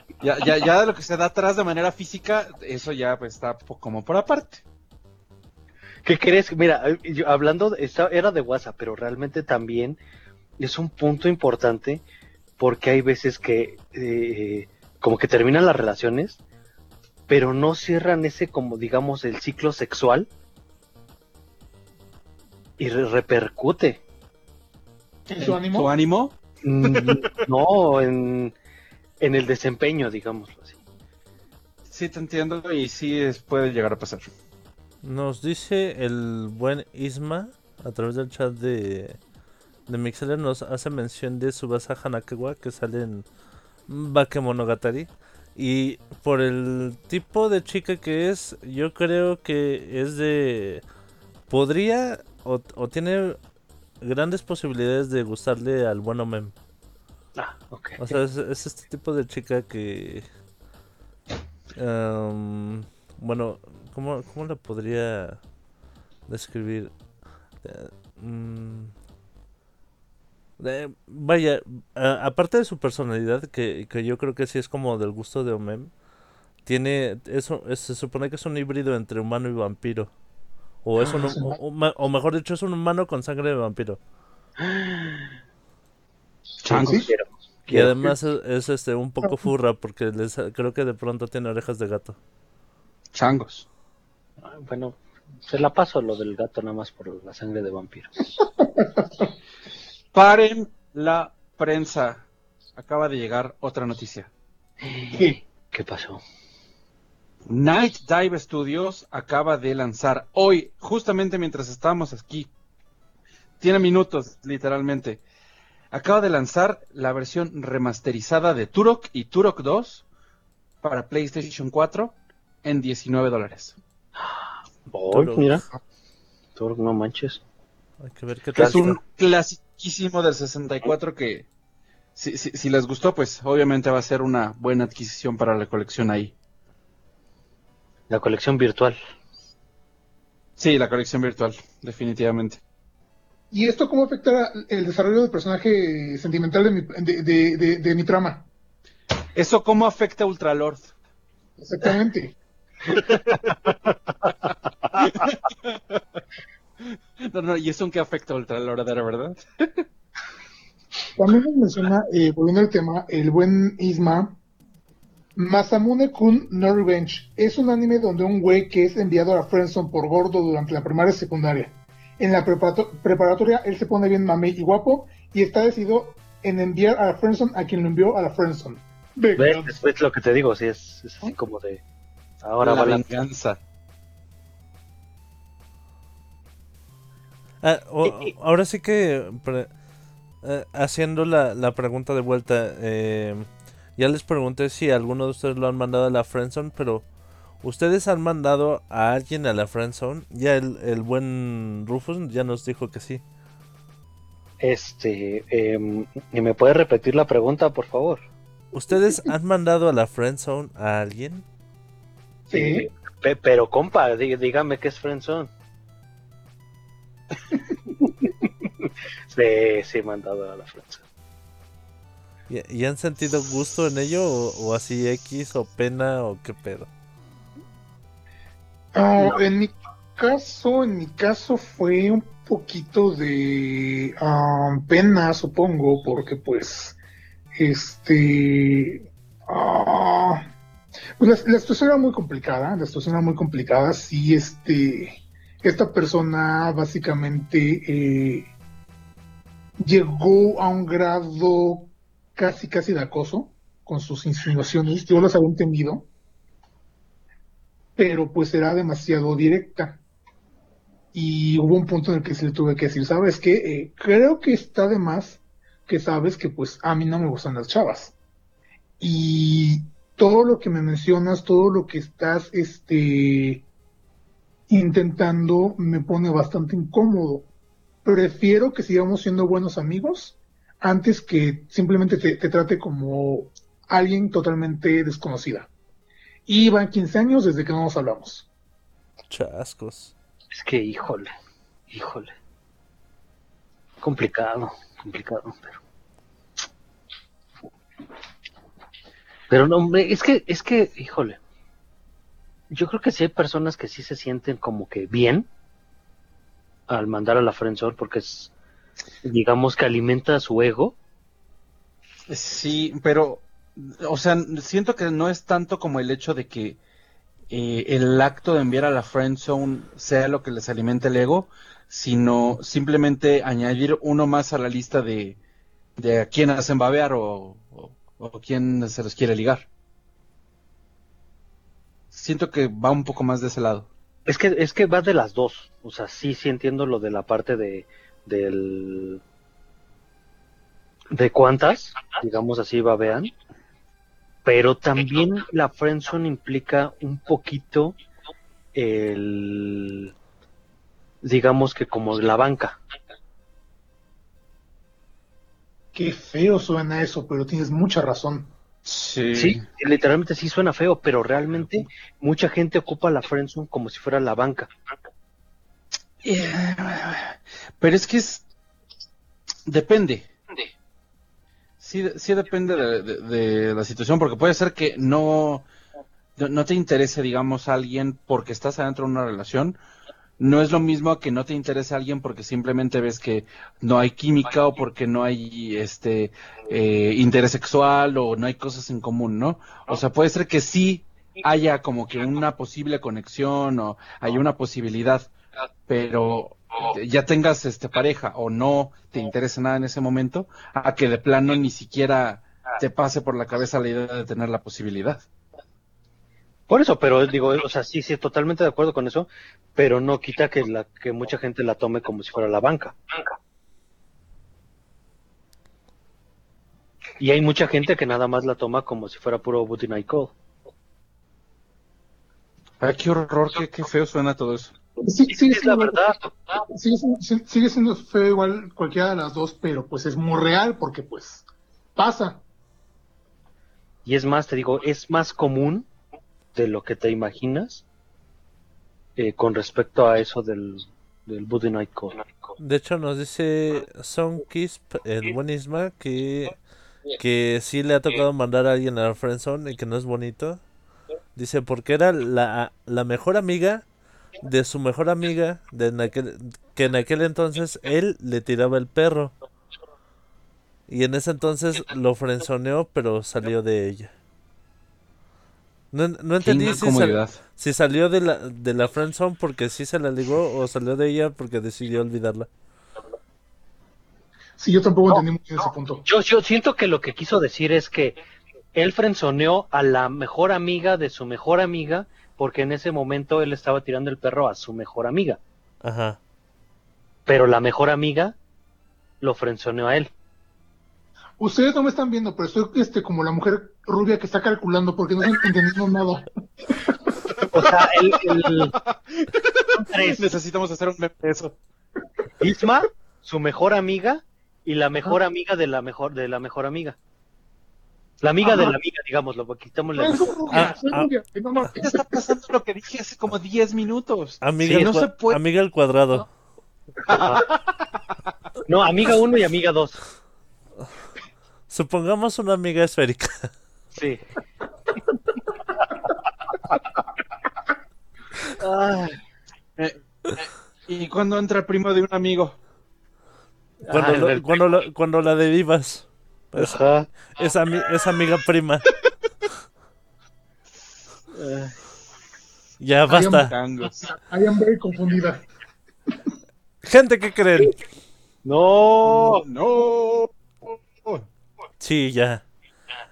Ya, ya, ya de lo que se da atrás de manera física, eso ya pues, está como por aparte. ¿Qué crees? Mira, yo, hablando, de- esta- era de WhatsApp, pero realmente también es un punto importante porque hay veces que eh, como que terminan las relaciones, pero no cierran ese como digamos el ciclo sexual y re- repercute. ¿En su ánimo? ¿Tu ánimo? Mm, no, en, en el desempeño, digámoslo así. Sí, te entiendo y sí es- puede llegar a pasar. Nos dice el buen Isma a través del chat de, de Mixler, nos hace mención de Subasa Hanakewa que sale en Bakemonogatari. Y por el tipo de chica que es, yo creo que es de. Podría o, o tiene grandes posibilidades de gustarle al bueno mem. Ah, ok. O sea, es, es este tipo de chica que... em, bueno, ¿cómo, ¿cómo la podría describir? Eh, mm, eh, vaya, a- aparte de su personalidad, que, que yo creo que sí es como del gusto de Omem, tiene, eso, es- se supone que es un híbrido entre humano y vampiro. O es un, Ah, sí. o, o ma- o mejor dicho, es un humano con sangre de vampiro. Quiero, Y además es, es, este un poco furra porque les, creo que de pronto tiene orejas de gato. Changos. Bueno, se la paso lo del gato nada más por la sangre de vampiro. Paren la prensa. Acaba de llegar otra noticia. ¿Qué pasó? Night Dive Studios acaba de lanzar hoy, justamente mientras estábamos aquí. Tiene minutos, literalmente. Acaba de lanzar la versión remasterizada de Turok y Turok 2 para PlayStation 4 en 19 dólares. Oh, Turok. mira. Turok, no manches. Hay que ver qué tal. Es un clasiquísimo del 64 que, si, si- si les gustó, pues obviamente va a ser una buena adquisición para la colección ahí. La colección virtual. Sí, la colección virtual, definitivamente. ¿Y esto cómo afecta el desarrollo del personaje sentimental de mi, de, de- de- de mi trama? ¿Eso cómo afecta a Ultralord? Exactamente. No, no, y eso en qué afecta a Ultralord, ¿era verdad? También nos menciona, eh, volviendo al tema, el buen Isma, Masamune Kun No Revenge. Es un anime donde un güey que es enviado a la Friendzone por gordo durante la primaria y secundaria. En la preparato- preparatoria él se pone bien mamey y guapo y está decidido en enviar a la Friendzone a quien lo envió a la Friendzone. ¿Ves? Venganza. Es, es lo que te digo, sí, es, es así como de... Ahora la va la... venganza. Ah, o- ahora sí que pre- eh, haciendo la, la pregunta de vuelta, eh, ya les pregunté si alguno de ustedes lo han mandado a la friendzone, pero ustedes han mandado a alguien a la friendzone. Ya el, el buen Rufus ya nos dijo que sí. Este... em, ¿Y me puedes repetir la pregunta, por favor? ¿Ustedes han mandado a la friendzone a alguien? Sí. Pe- pero, compa, dí- dígame qué es friendzone. Sí, sí, me han dado a la frente. ¿Y, y han sentido gusto en ello o, o así X o pena o qué pedo? Ah, en mi caso, en mi caso fue un poquito de ah, pena, supongo, porque pues, este, ah, pues la, la situación era muy complicada, la situación era muy complicada, sí, este, esta persona básicamente eh, llegó a un grado casi, casi de acoso con sus insinuaciones, yo las había entendido, pero pues era demasiado directa. Y hubo un punto en el que se le tuve que decir, ¿sabes qué? Eh, creo que está de más que sabes que pues a mí no me gustan las chavas. Y todo lo que me mencionas, todo lo que estás este, intentando me pone bastante incómodo. Prefiero que sigamos siendo buenos amigos antes que simplemente te, te trate como alguien totalmente desconocida. Y van 15 años desde que no nos hablamos. Chascos. Es que, híjole, híjole. Complicado, complicado, pero. Pero no, hombre, es que, es que, híjole. Yo creo que sí hay personas que sí se sienten como que bien al mandar a la friendzone porque es, digamos que alimenta su ego. Sí, pero, o sea, siento que no es tanto como el hecho de que eh, el acto de enviar a la friend zone sea lo que les alimente el ego, sino simplemente añadir uno más a la lista de, de a quién hacen babear o, o, quién se les quiere ligar. Siento que va un poco más de ese lado. Es que, es que va de las dos. O sea, sí, sí entiendo lo de la parte de, del, de cuántas, digamos así, babean. Pero también la friendzone implica un poquito el, digamos que como la banca. Qué feo suena eso, pero tienes mucha razón. Sí. Sí, literalmente sí suena feo, pero realmente mucha gente ocupa la friendzone como si fuera la banca. Eh, Pero es que es... Depende. Sí, sí depende de, de- de la situación, porque puede ser que no, no no te interese, digamos, a alguien porque estás adentro de una relación. No es lo mismo que no te interese a alguien porque simplemente ves que no hay química o porque no hay este eh, interés sexual o no hay cosas en común, ¿no? O sea, puede ser que sí haya como que una posible conexión o hay una posibilidad, pero ya tengas este pareja o no te interesa nada en ese momento, a que de plano ni siquiera te pase por la cabeza la idea de tener la posibilidad. Por eso, pero digo, o sea, sí, sí, totalmente de acuerdo con eso, pero no quita que la que mucha gente la tome como si fuera la banca. Y hay mucha gente que nada más la toma como si fuera puro booty night call. Ay, qué horror, qué, qué feo suena todo eso. Sí, Sí, sigue, es la verdad. sigue sigue siendo feo igual cualquiera de las dos, pero pues es muy real porque pues pasa. Y es más, te digo, es más común de lo que te imaginas eh, con respecto a eso del, del booty night call. De hecho, nos dice Sonkisp en Buenisma que, que sí le ha tocado mandar a alguien a la friendzone y que no es bonito. Dice, porque era la, la mejor amiga de su mejor amiga, de en aquel, que en aquel entonces él le tiraba el perro. Y en ese entonces lo frenzoneó, pero salió de ella. No, no entendí si, sal- incomodidad. si salió de la, de la friendzone porque sí se la ligó o salió de ella porque decidió olvidarla. Sí, yo tampoco entendí muy bien ese punto. Yo, yo siento que lo que quiso decir es que él frenzoneó a la mejor amiga de su mejor amiga porque en ese momento él estaba tirando el perro a su mejor amiga. Ajá. Pero la mejor amiga lo frenzoneó a él. Ustedes no me están viendo, pero estoy este, como la mujer rubia que está calculando porque no estoy entendiendo nada. O sea, el, el- son tres. Necesitamos hacer un meme de eso. Isma, su mejor amiga y la mejor amiga de la mejor de la mejor amiga. La amiga de la amiga, digámoslo, porque quitamos No, la soy rubia, Ah, soy ah. rubia. No, no, ¿Qué está pasando lo que dije hace como 10 minutos? Amiga, Sí, no se puede. amiga al cuadrado. No, amiga 1 y amiga 2. Supongamos una amiga esférica. Sí. Ay, Eh, ¿Y cuando entra el primo de un amigo? Cuando, Ah, lo- el- cuando, lo- cuando la derivas. Es, ajá. es, ami- es amiga prima. Ya, basta. Am very confundida. Gente, ¿qué creen? No. No. Sí, ya.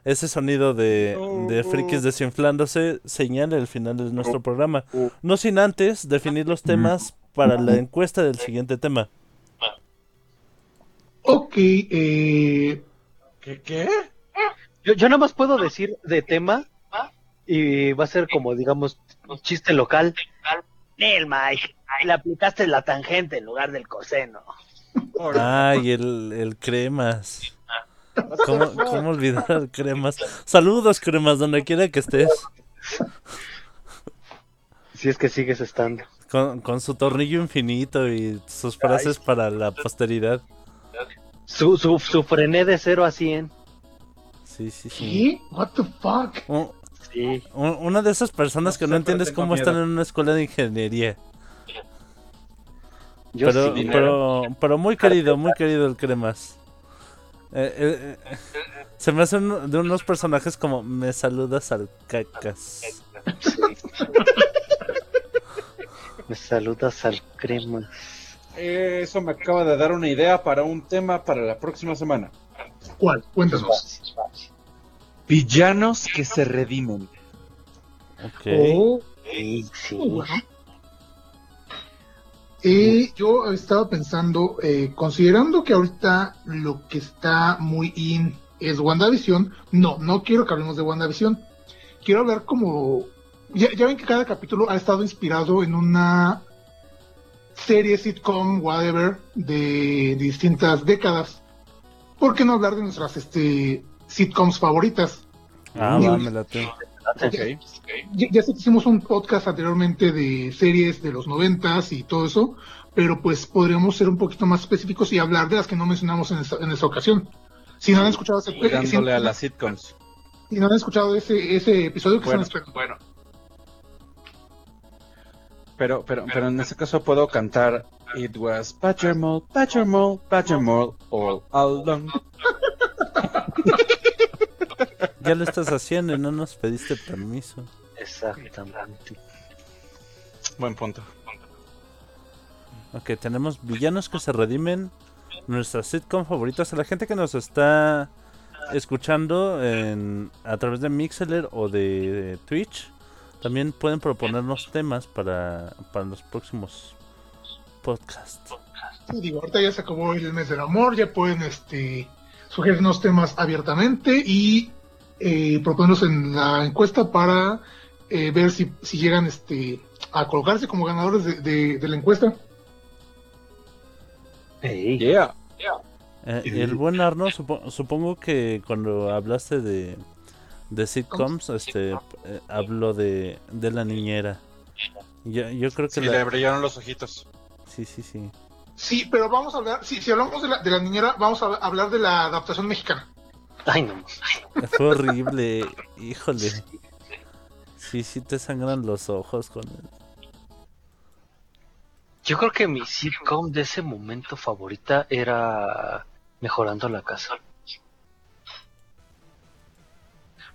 Ese sonido de, de frikis desinflándose señala el final de nuestro programa. No sin antes definir los temas para la encuesta del siguiente tema. Ok, eh, ¿Qué? ¿Qué? Yo, yo nada más puedo decir de tema y va a ser como, digamos, un chiste local. Nel, Mike, le aplicaste la tangente en lugar del coseno. Ay, el, el cremas. ¿Cómo, ¿Cómo olvidar al cremas? Saludos, cremas, donde quiera que estés. Si es que sigues estando. Con, con su tornillo infinito y sus frases para la posteridad. Su, su, su frené de 0 a 100. Sí, sí, sí. ¿qué? What the fuck? Un- Sí. un- una de esas personas que no entiendes cómo miedo. están en una escuela de ingeniería. Yo pero, sí. pero, pero muy querido, muy querido el cremas. Eh, eh, eh, se me hacen de unos personajes como me saludas al cacas. Me saludas al crema. Eso me acaba de dar una idea para un tema para la próxima semana. ¿Cuál? Cuéntanos. Villanos que se redimen. Ok. Oh, Sí, sí. Eh, yo estaba pensando, eh, considerando que ahorita lo que está muy in es WandaVision, no, no quiero que hablemos de WandaVision. Quiero hablar como... Ya, ya ven que cada capítulo ha estado inspirado en una serie, sitcom, whatever, de distintas décadas. ¿Por qué no hablar de nuestras este, sitcoms favoritas? Ah, va, me late. Ok. Ya, ya sé que hicimos un podcast anteriormente de series de los noventas y todo eso, pero pues podríamos ser un poquito más específicos y hablar de las que no mencionamos en esta, en esta ocasión. Si no han escuchado ese, si, Dándole a las sitcoms. si no han escuchado ese, ese episodio que Bueno, están esperando. bueno. Pero, pero, pero en ese caso puedo cantar It was Mole, Badger Mole, all along. Ya lo estás haciendo y no nos pediste permiso. Exactamente. Buen punto. Ok, tenemos villanos que se redimen. Nuestras sitcom favoritas. A la gente que nos está escuchando en, a través de Mixler o de, Twitch, también pueden proponernos temas para, para los próximos podcasts. Sí, digo, ahorita ya se acabó el mes del amor, ya pueden este, sugerirnos temas abiertamente y eh, proponernos en la encuesta para eh, ver si, si llegan este, a colocarse como ganadores de, de- de la encuesta. Yeah. Eh, el buen Arno, supo- supongo que cuando hablaste de, de sitcoms, este, eh, habló de, de la niñera. Yo, yo creo que Sí, la- le brillaron los ojitos. Sí, sí, sí. Sí, pero vamos a hablar, sí, si hablamos de la, de la niñera, vamos a hablar de la adaptación mexicana. Ay, no. Fue horrible, híjole. Sí, sí te sangran los ojos con él. Yo creo que mi sitcom de ese momento favorita era Mejorando la Casa.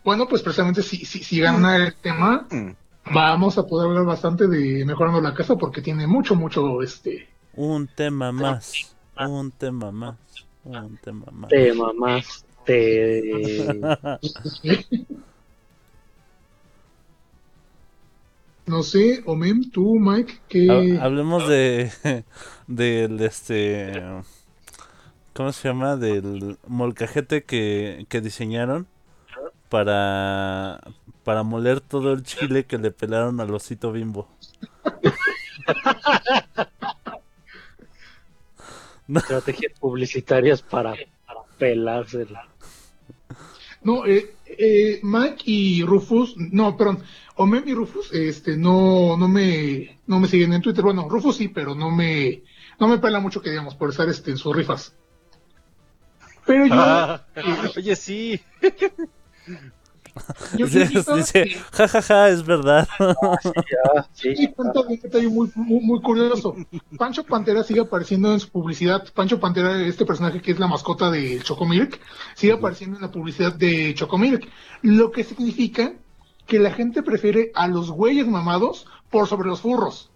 Bueno, pues precisamente si, si, si gana el tema, Mm. vamos a poder hablar bastante de Mejorando la Casa porque tiene mucho, mucho, este... Un tema más, un tema más, un tema más. Te mamás, te... No sé, Omem, tú, Mike, que... Ha- Hablemos de del este ¿cómo se llama? del molcajete que, que diseñaron para para moler todo el chile que le pelaron al osito bimbo. Estrategias publicitarias para, para pelársela. No, eh, eh, Mike y Rufus, no, perdón, Omem y Rufus, este, no, no me, no me siguen en Twitter. Bueno, Rufus sí, pero no me no me pela mucho que digamos por estar este, en sus rifas. Pero yo, Ah, eh, oye, sí. yo Dice, insisto dice, que- ja, ja, ja, es verdad. Ya, Sí, sí. cuenta de un detalle muy, muy, muy curioso. Pancho Pantera sigue apareciendo en su publicidad. Pancho Pantera, este personaje que es la mascota de Chocomilk, sigue apareciendo en la publicidad de Chocomilk. Lo que significa que la gente prefiere a los güeyes mamados por sobre los furros.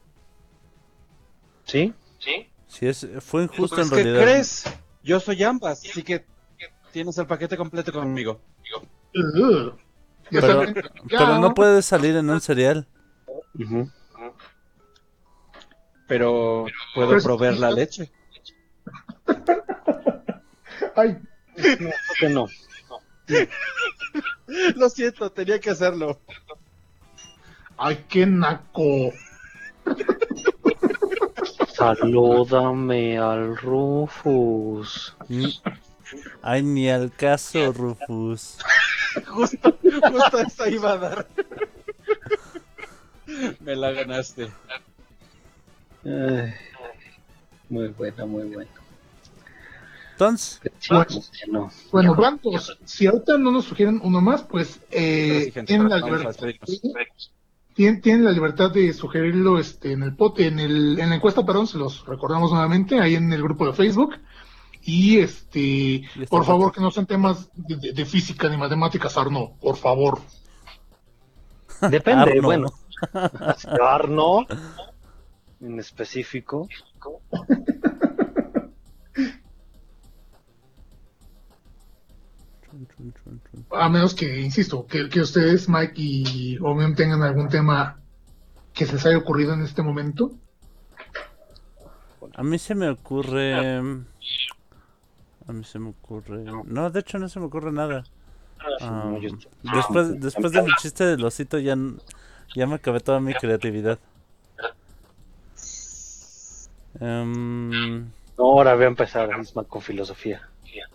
¿Sí? Sí, es, fue injusto Pues, en ¿Qué realidad. crees? Yo soy ambas, así que tienes el paquete completo conmigo. Ya Pero, pero no puedes salir en un cereal. Pero puedo Pero- proveer la leche. Ay, No, que no. Lo siento, tenía que hacerlo. ay, qué naco. Salúdame al Rufus. Ni- Ay, ni al caso, Rufus. Justo, justo esa iba a dar. Me la ganaste. Ay, muy buena, muy buena. Entonces, Bueno, no. Bueno, ¿cuántos? Si ahorita no nos sugieren uno más, pues eh, sí, gente, tienen, la libertad, tienen, tienen la libertad de sugerirlo este, en el pote, en, el, en la encuesta, perdón, se los recordamos nuevamente, ahí en el grupo de Facebook. Y este, por favor, que no sean temas de, de- de física ni matemáticas, Arno, por favor. Depende, Arno. bueno. Arno, en específico. A menos que, insisto, que, que ustedes, Mike y Omen, tengan algún tema que se les haya ocurrido en este momento. a mí se me ocurre. A mí se me ocurre. No, de hecho, no se me ocurre nada. Ah, no, yo- después, después de mi chiste del osito, ya, ya me acabé toda mi creatividad. Em, Ahora voy a empezar Isma, con filosofía.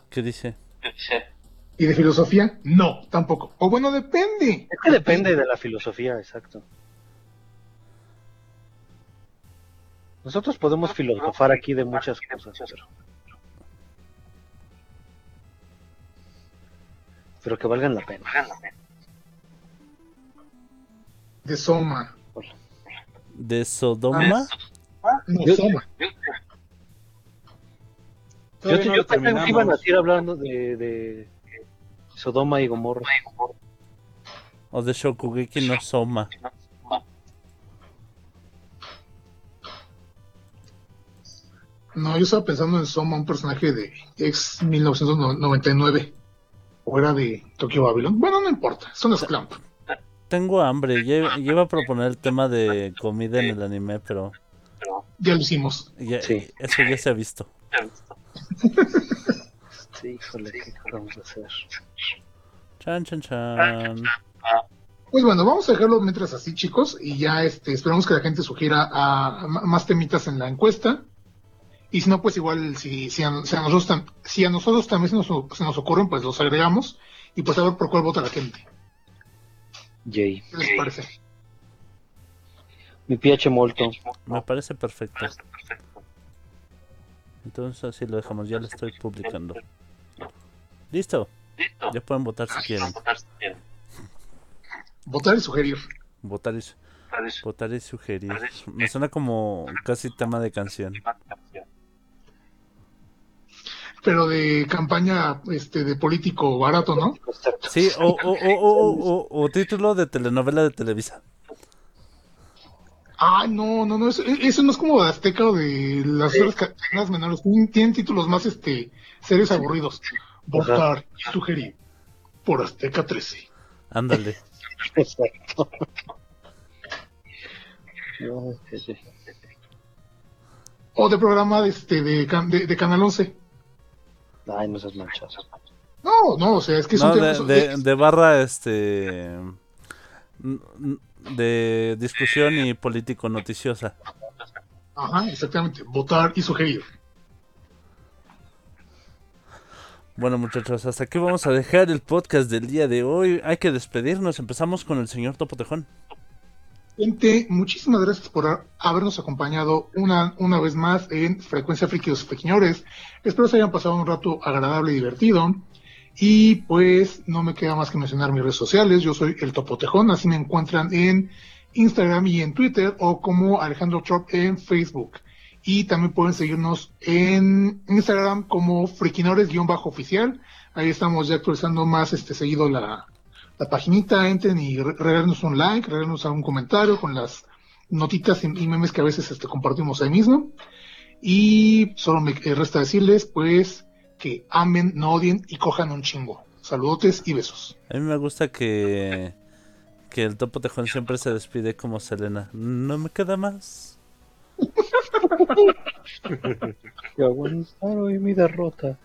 ¿Qué dice? ¿Y de filosofía? No, tampoco. O bueno, depende. Es que depende de la filosofía, exacto. Nosotros podemos filosofar aquí de muchas cosas, pero... Pero que valgan la pena. De Soma. ¿De Sodoma? No, Yo- Soma. Yo, no yo pensé que iban a seguir hablando de, de Sodoma y Gomorra. ¿O de Shokugeki no Soma? No, yo estaba pensando en Soma, un personaje de ex 1999. O era de Tokyo Babylon. Bueno, no importa, son los Clamp. Tengo hambre. Ya, ya iba a proponer el tema de comida en el anime, pero Ya lo hicimos. ya- Sí. eso ya se ha visto. Sí, híjole, ¿qué vamos a hacer? Chan, chan, chan. Pues bueno, vamos a dejarlo mientras así, chicos, y ya este, esperamos que la gente sugiera a, a más temitas en la encuesta. Y si no, pues igual, si, si, a, si a nosotros, tam- si a nosotros también se nos, se nos ocurren, pues los agregamos y pues a ver por cuál vota la gente. Jay. ¿Qué les parece? Mi piace molto. Me parece perfecto. Entonces así lo dejamos, ya lo estoy publicando. Listo. Ya pueden votar si quieren. Votar y sugerir. Votar y, votar y sugerir. Me suena como casi tema de canción. Pero de campaña este, de político barato, ¿no? Sí, o, o, o, o, o- o título de telenovela de Televisa. Ah, no, no, no, eso, eso no es como de Azteca o de las otras cadenas menores. Tienen, títulos más, este, series aburridos. Votar y sugerir por Azteca 13. Ándale. Exacto. Sí, sí. O de programa de, este, de, de Canal 11. Ay, no seas manchado. No, no, o sea, es que son No, de, temas- de, de barra, este. De discusión y político noticiosa. Ajá, exactamente. Votar y sugerir. Bueno, muchachos, hasta aquí vamos a dejar el podcast del día de hoy. Hay que despedirnos. Empezamos con el señor Topotejón. Gente, muchísimas gracias por ha- habernos acompañado una, una vez más en Frecuencia Friki los Pequeñores. Espero se hayan pasado un rato agradable y divertido. Y pues no me queda más que mencionar mis redes sociales. Yo soy el Topotejón, así me encuentran en Instagram y en Twitter o como Alejandro Trop en Facebook. Y también pueden seguirnos en Instagram como friquinores-oficial. Ahí estamos ya actualizando más este seguido la, la paginita, entren y re- regálenos un like, regálenos algún comentario con las notitas y, y memes que a veces este, compartimos ahí mismo. Y solo me eh, resta decirles, pues, que amen, no odien y cojan un chingo. Saludotes y besos. A mí me gusta que, que el topo tejón siempre se despide como Selena. No me queda más. Y aguantar hoy mi derrota.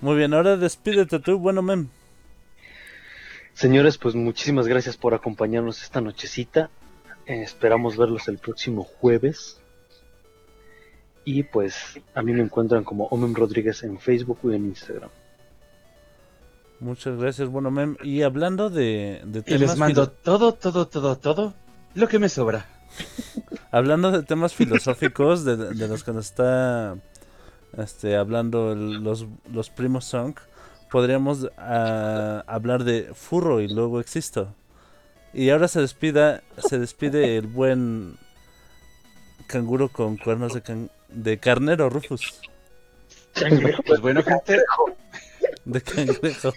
Muy bien, ahora despídete tú, bueno, mem. Señores, pues muchísimas gracias por acompañarnos esta nochecita. Eh, esperamos verlos el próximo jueves. Y pues a mí me encuentran como Omen Rodríguez en Facebook y en Instagram. Muchas gracias, bueno, mem. Y hablando de, de Y temas les mando todo, todo, todo, todo lo que me sobra. hablando de temas filosóficos de, de los que nos está este, hablando el- los, los primos Song, podríamos ah, hablar de Furro y luego Existo. Y ahora se despida, se despide el buen canguro con cuernos de, can- de carnero, Rufus. Pues bueno, gente, De cangrejo.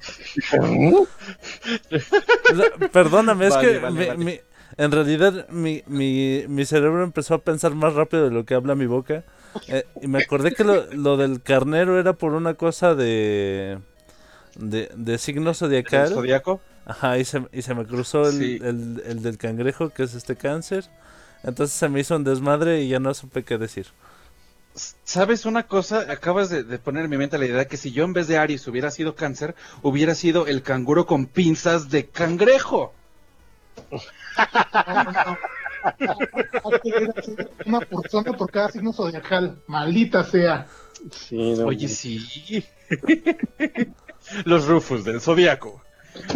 Perdóname, es que vale, mi- vale. mi- en realidad mi, mi, mi cerebro empezó a pensar más rápido de lo que habla mi boca. Eh, y me acordé que lo, lo del carnero era por una cosa de, de, de signo el zodiacal. zodiaco. Ajá, y se, y se me cruzó el, Sí. el, el del cangrejo, que es este cáncer. Entonces se me hizo un desmadre y ya no supe qué decir. ¿Sabes una cosa? Acabas de, de poner en mi mente la idea que si yo en vez de Aries hubiera sido cáncer, hubiera sido el canguro con pinzas de cangrejo. Una persona por cada signo zodiacal. Maldita sea. Sí, no, Oye, sí. Los Rufus del Zodiaco.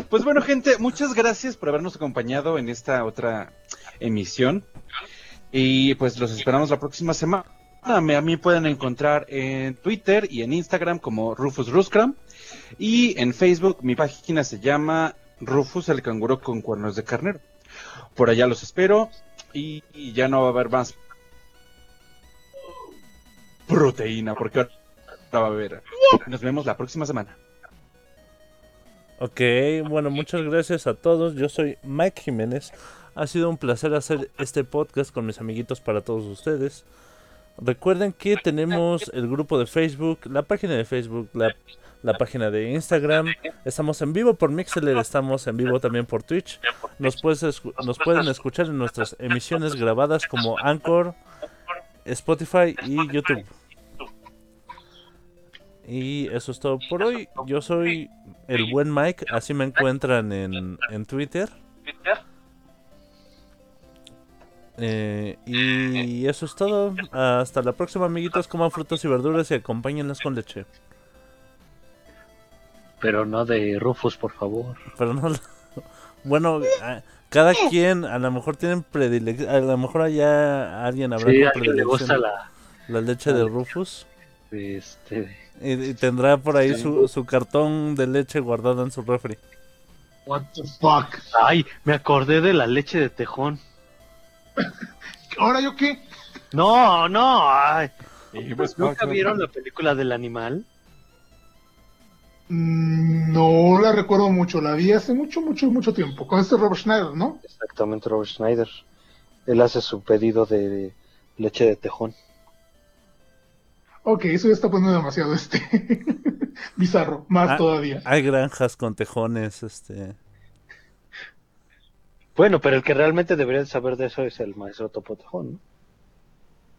Pues bueno, gente, muchas gracias por habernos acompañado en esta otra emisión. Y pues los esperamos la próxima semana. A mí pueden encontrar en Twitter y en Instagram como Rufus Ruscram. Y en Facebook mi página se llama Rufus el canguro con cuernos de carnero. Por allá los espero y, y ya no va a haber más proteína porque ahora va a haber. Nos vemos la próxima semana. Ok, bueno, muchas gracias a todos. Yo soy Mike Jiménez. Ha sido un placer hacer este podcast con mis amiguitos para todos ustedes. Recuerden que tenemos el grupo de Facebook, la página de Facebook, la, la página de Instagram. Estamos en vivo por Mixler, estamos en vivo también por Twitch. Nos, puedes nos pueden escuchar en nuestras emisiones grabadas como Anchor, Spotify y YouTube. Y eso es todo por hoy. Yo soy el buen Mike, así me encuentran en, en Twitter. Eh, y eso es todo. Hasta la próxima, amiguitos. Coman frutas y verduras y acompáñenlas con leche. Pero no de Rufus, por favor. Pero no. Bueno, a- cada quien a lo mejor tienen predilección. A lo mejor allá alguien habrá Sí, alguien le gusta la. la leche de Rufus. Este. Y, y tendrá por ahí su, su cartón de leche guardado en su refri. What the fuck. Ay, me acordé de la leche de tejón. ¿Ahora yo qué? No, no. Ay. Pues, ¿Nunca vieron la película del animal? Mm, No la recuerdo mucho. La vi hace mucho, mucho, mucho tiempo. Con este Robert Schneider, ¿no? Exactamente, Robert Schneider. Él hace su pedido de leche de tejón. Ok, eso ya está poniendo demasiado este. bizarro. Más Ah. todavía. Hay granjas con tejones, este. Bueno, pero el que realmente debería saber de eso es el maestro Topo Tejón, ¿no?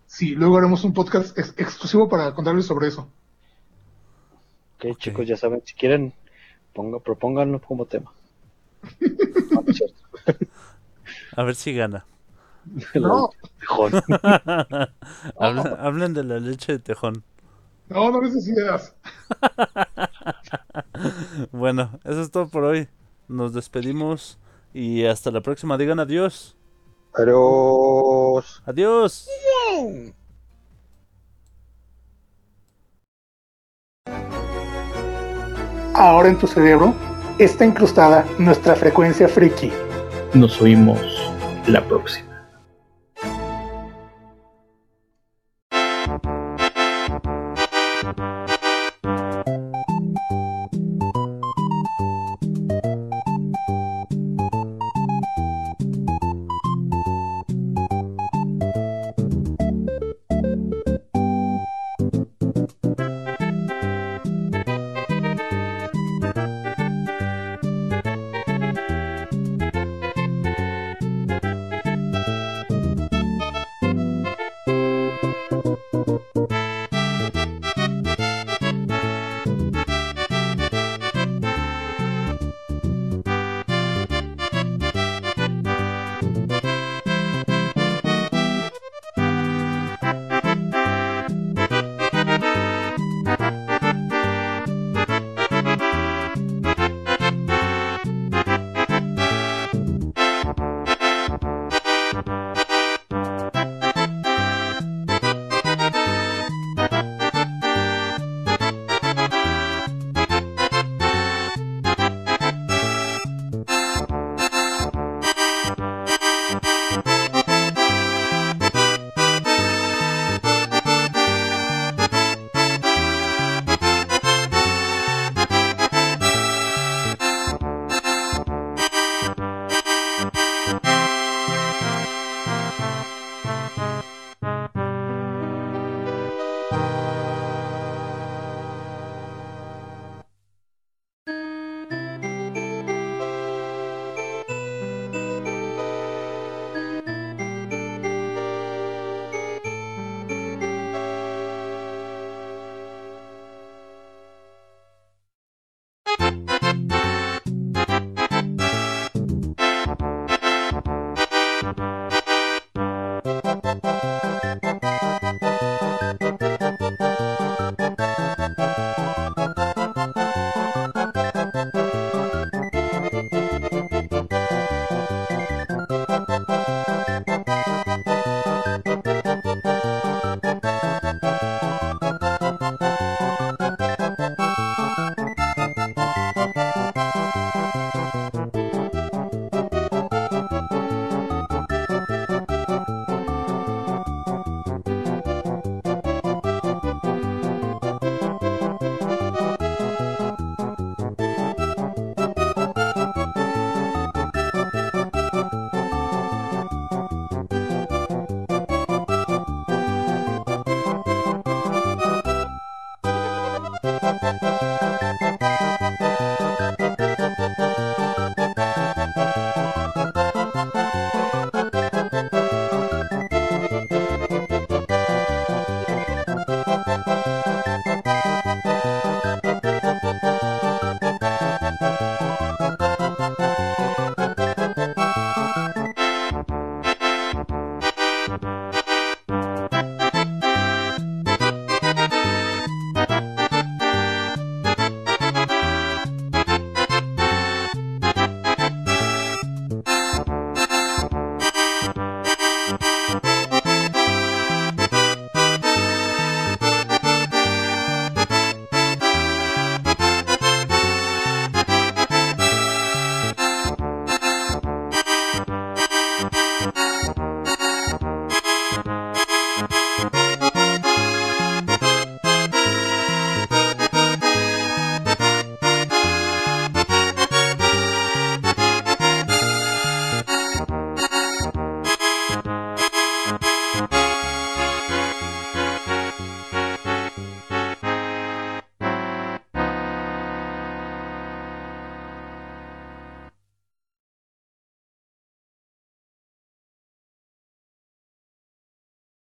Sí, luego haremos un podcast ex- exclusivo para contarles sobre eso. Ok, chicos, ya saben, si quieren, ponga, propónganlo como tema. No, no. A ver si gana. No, tejón. hablan, hablan de la leche de tejón. No, no les ideas. bueno, eso es todo por hoy. Nos despedimos y hasta la próxima. Digan adiós. Adiós. Adiós. Ahora en tu cerebro está incrustada nuestra frecuencia friki. Nos oímos la próxima.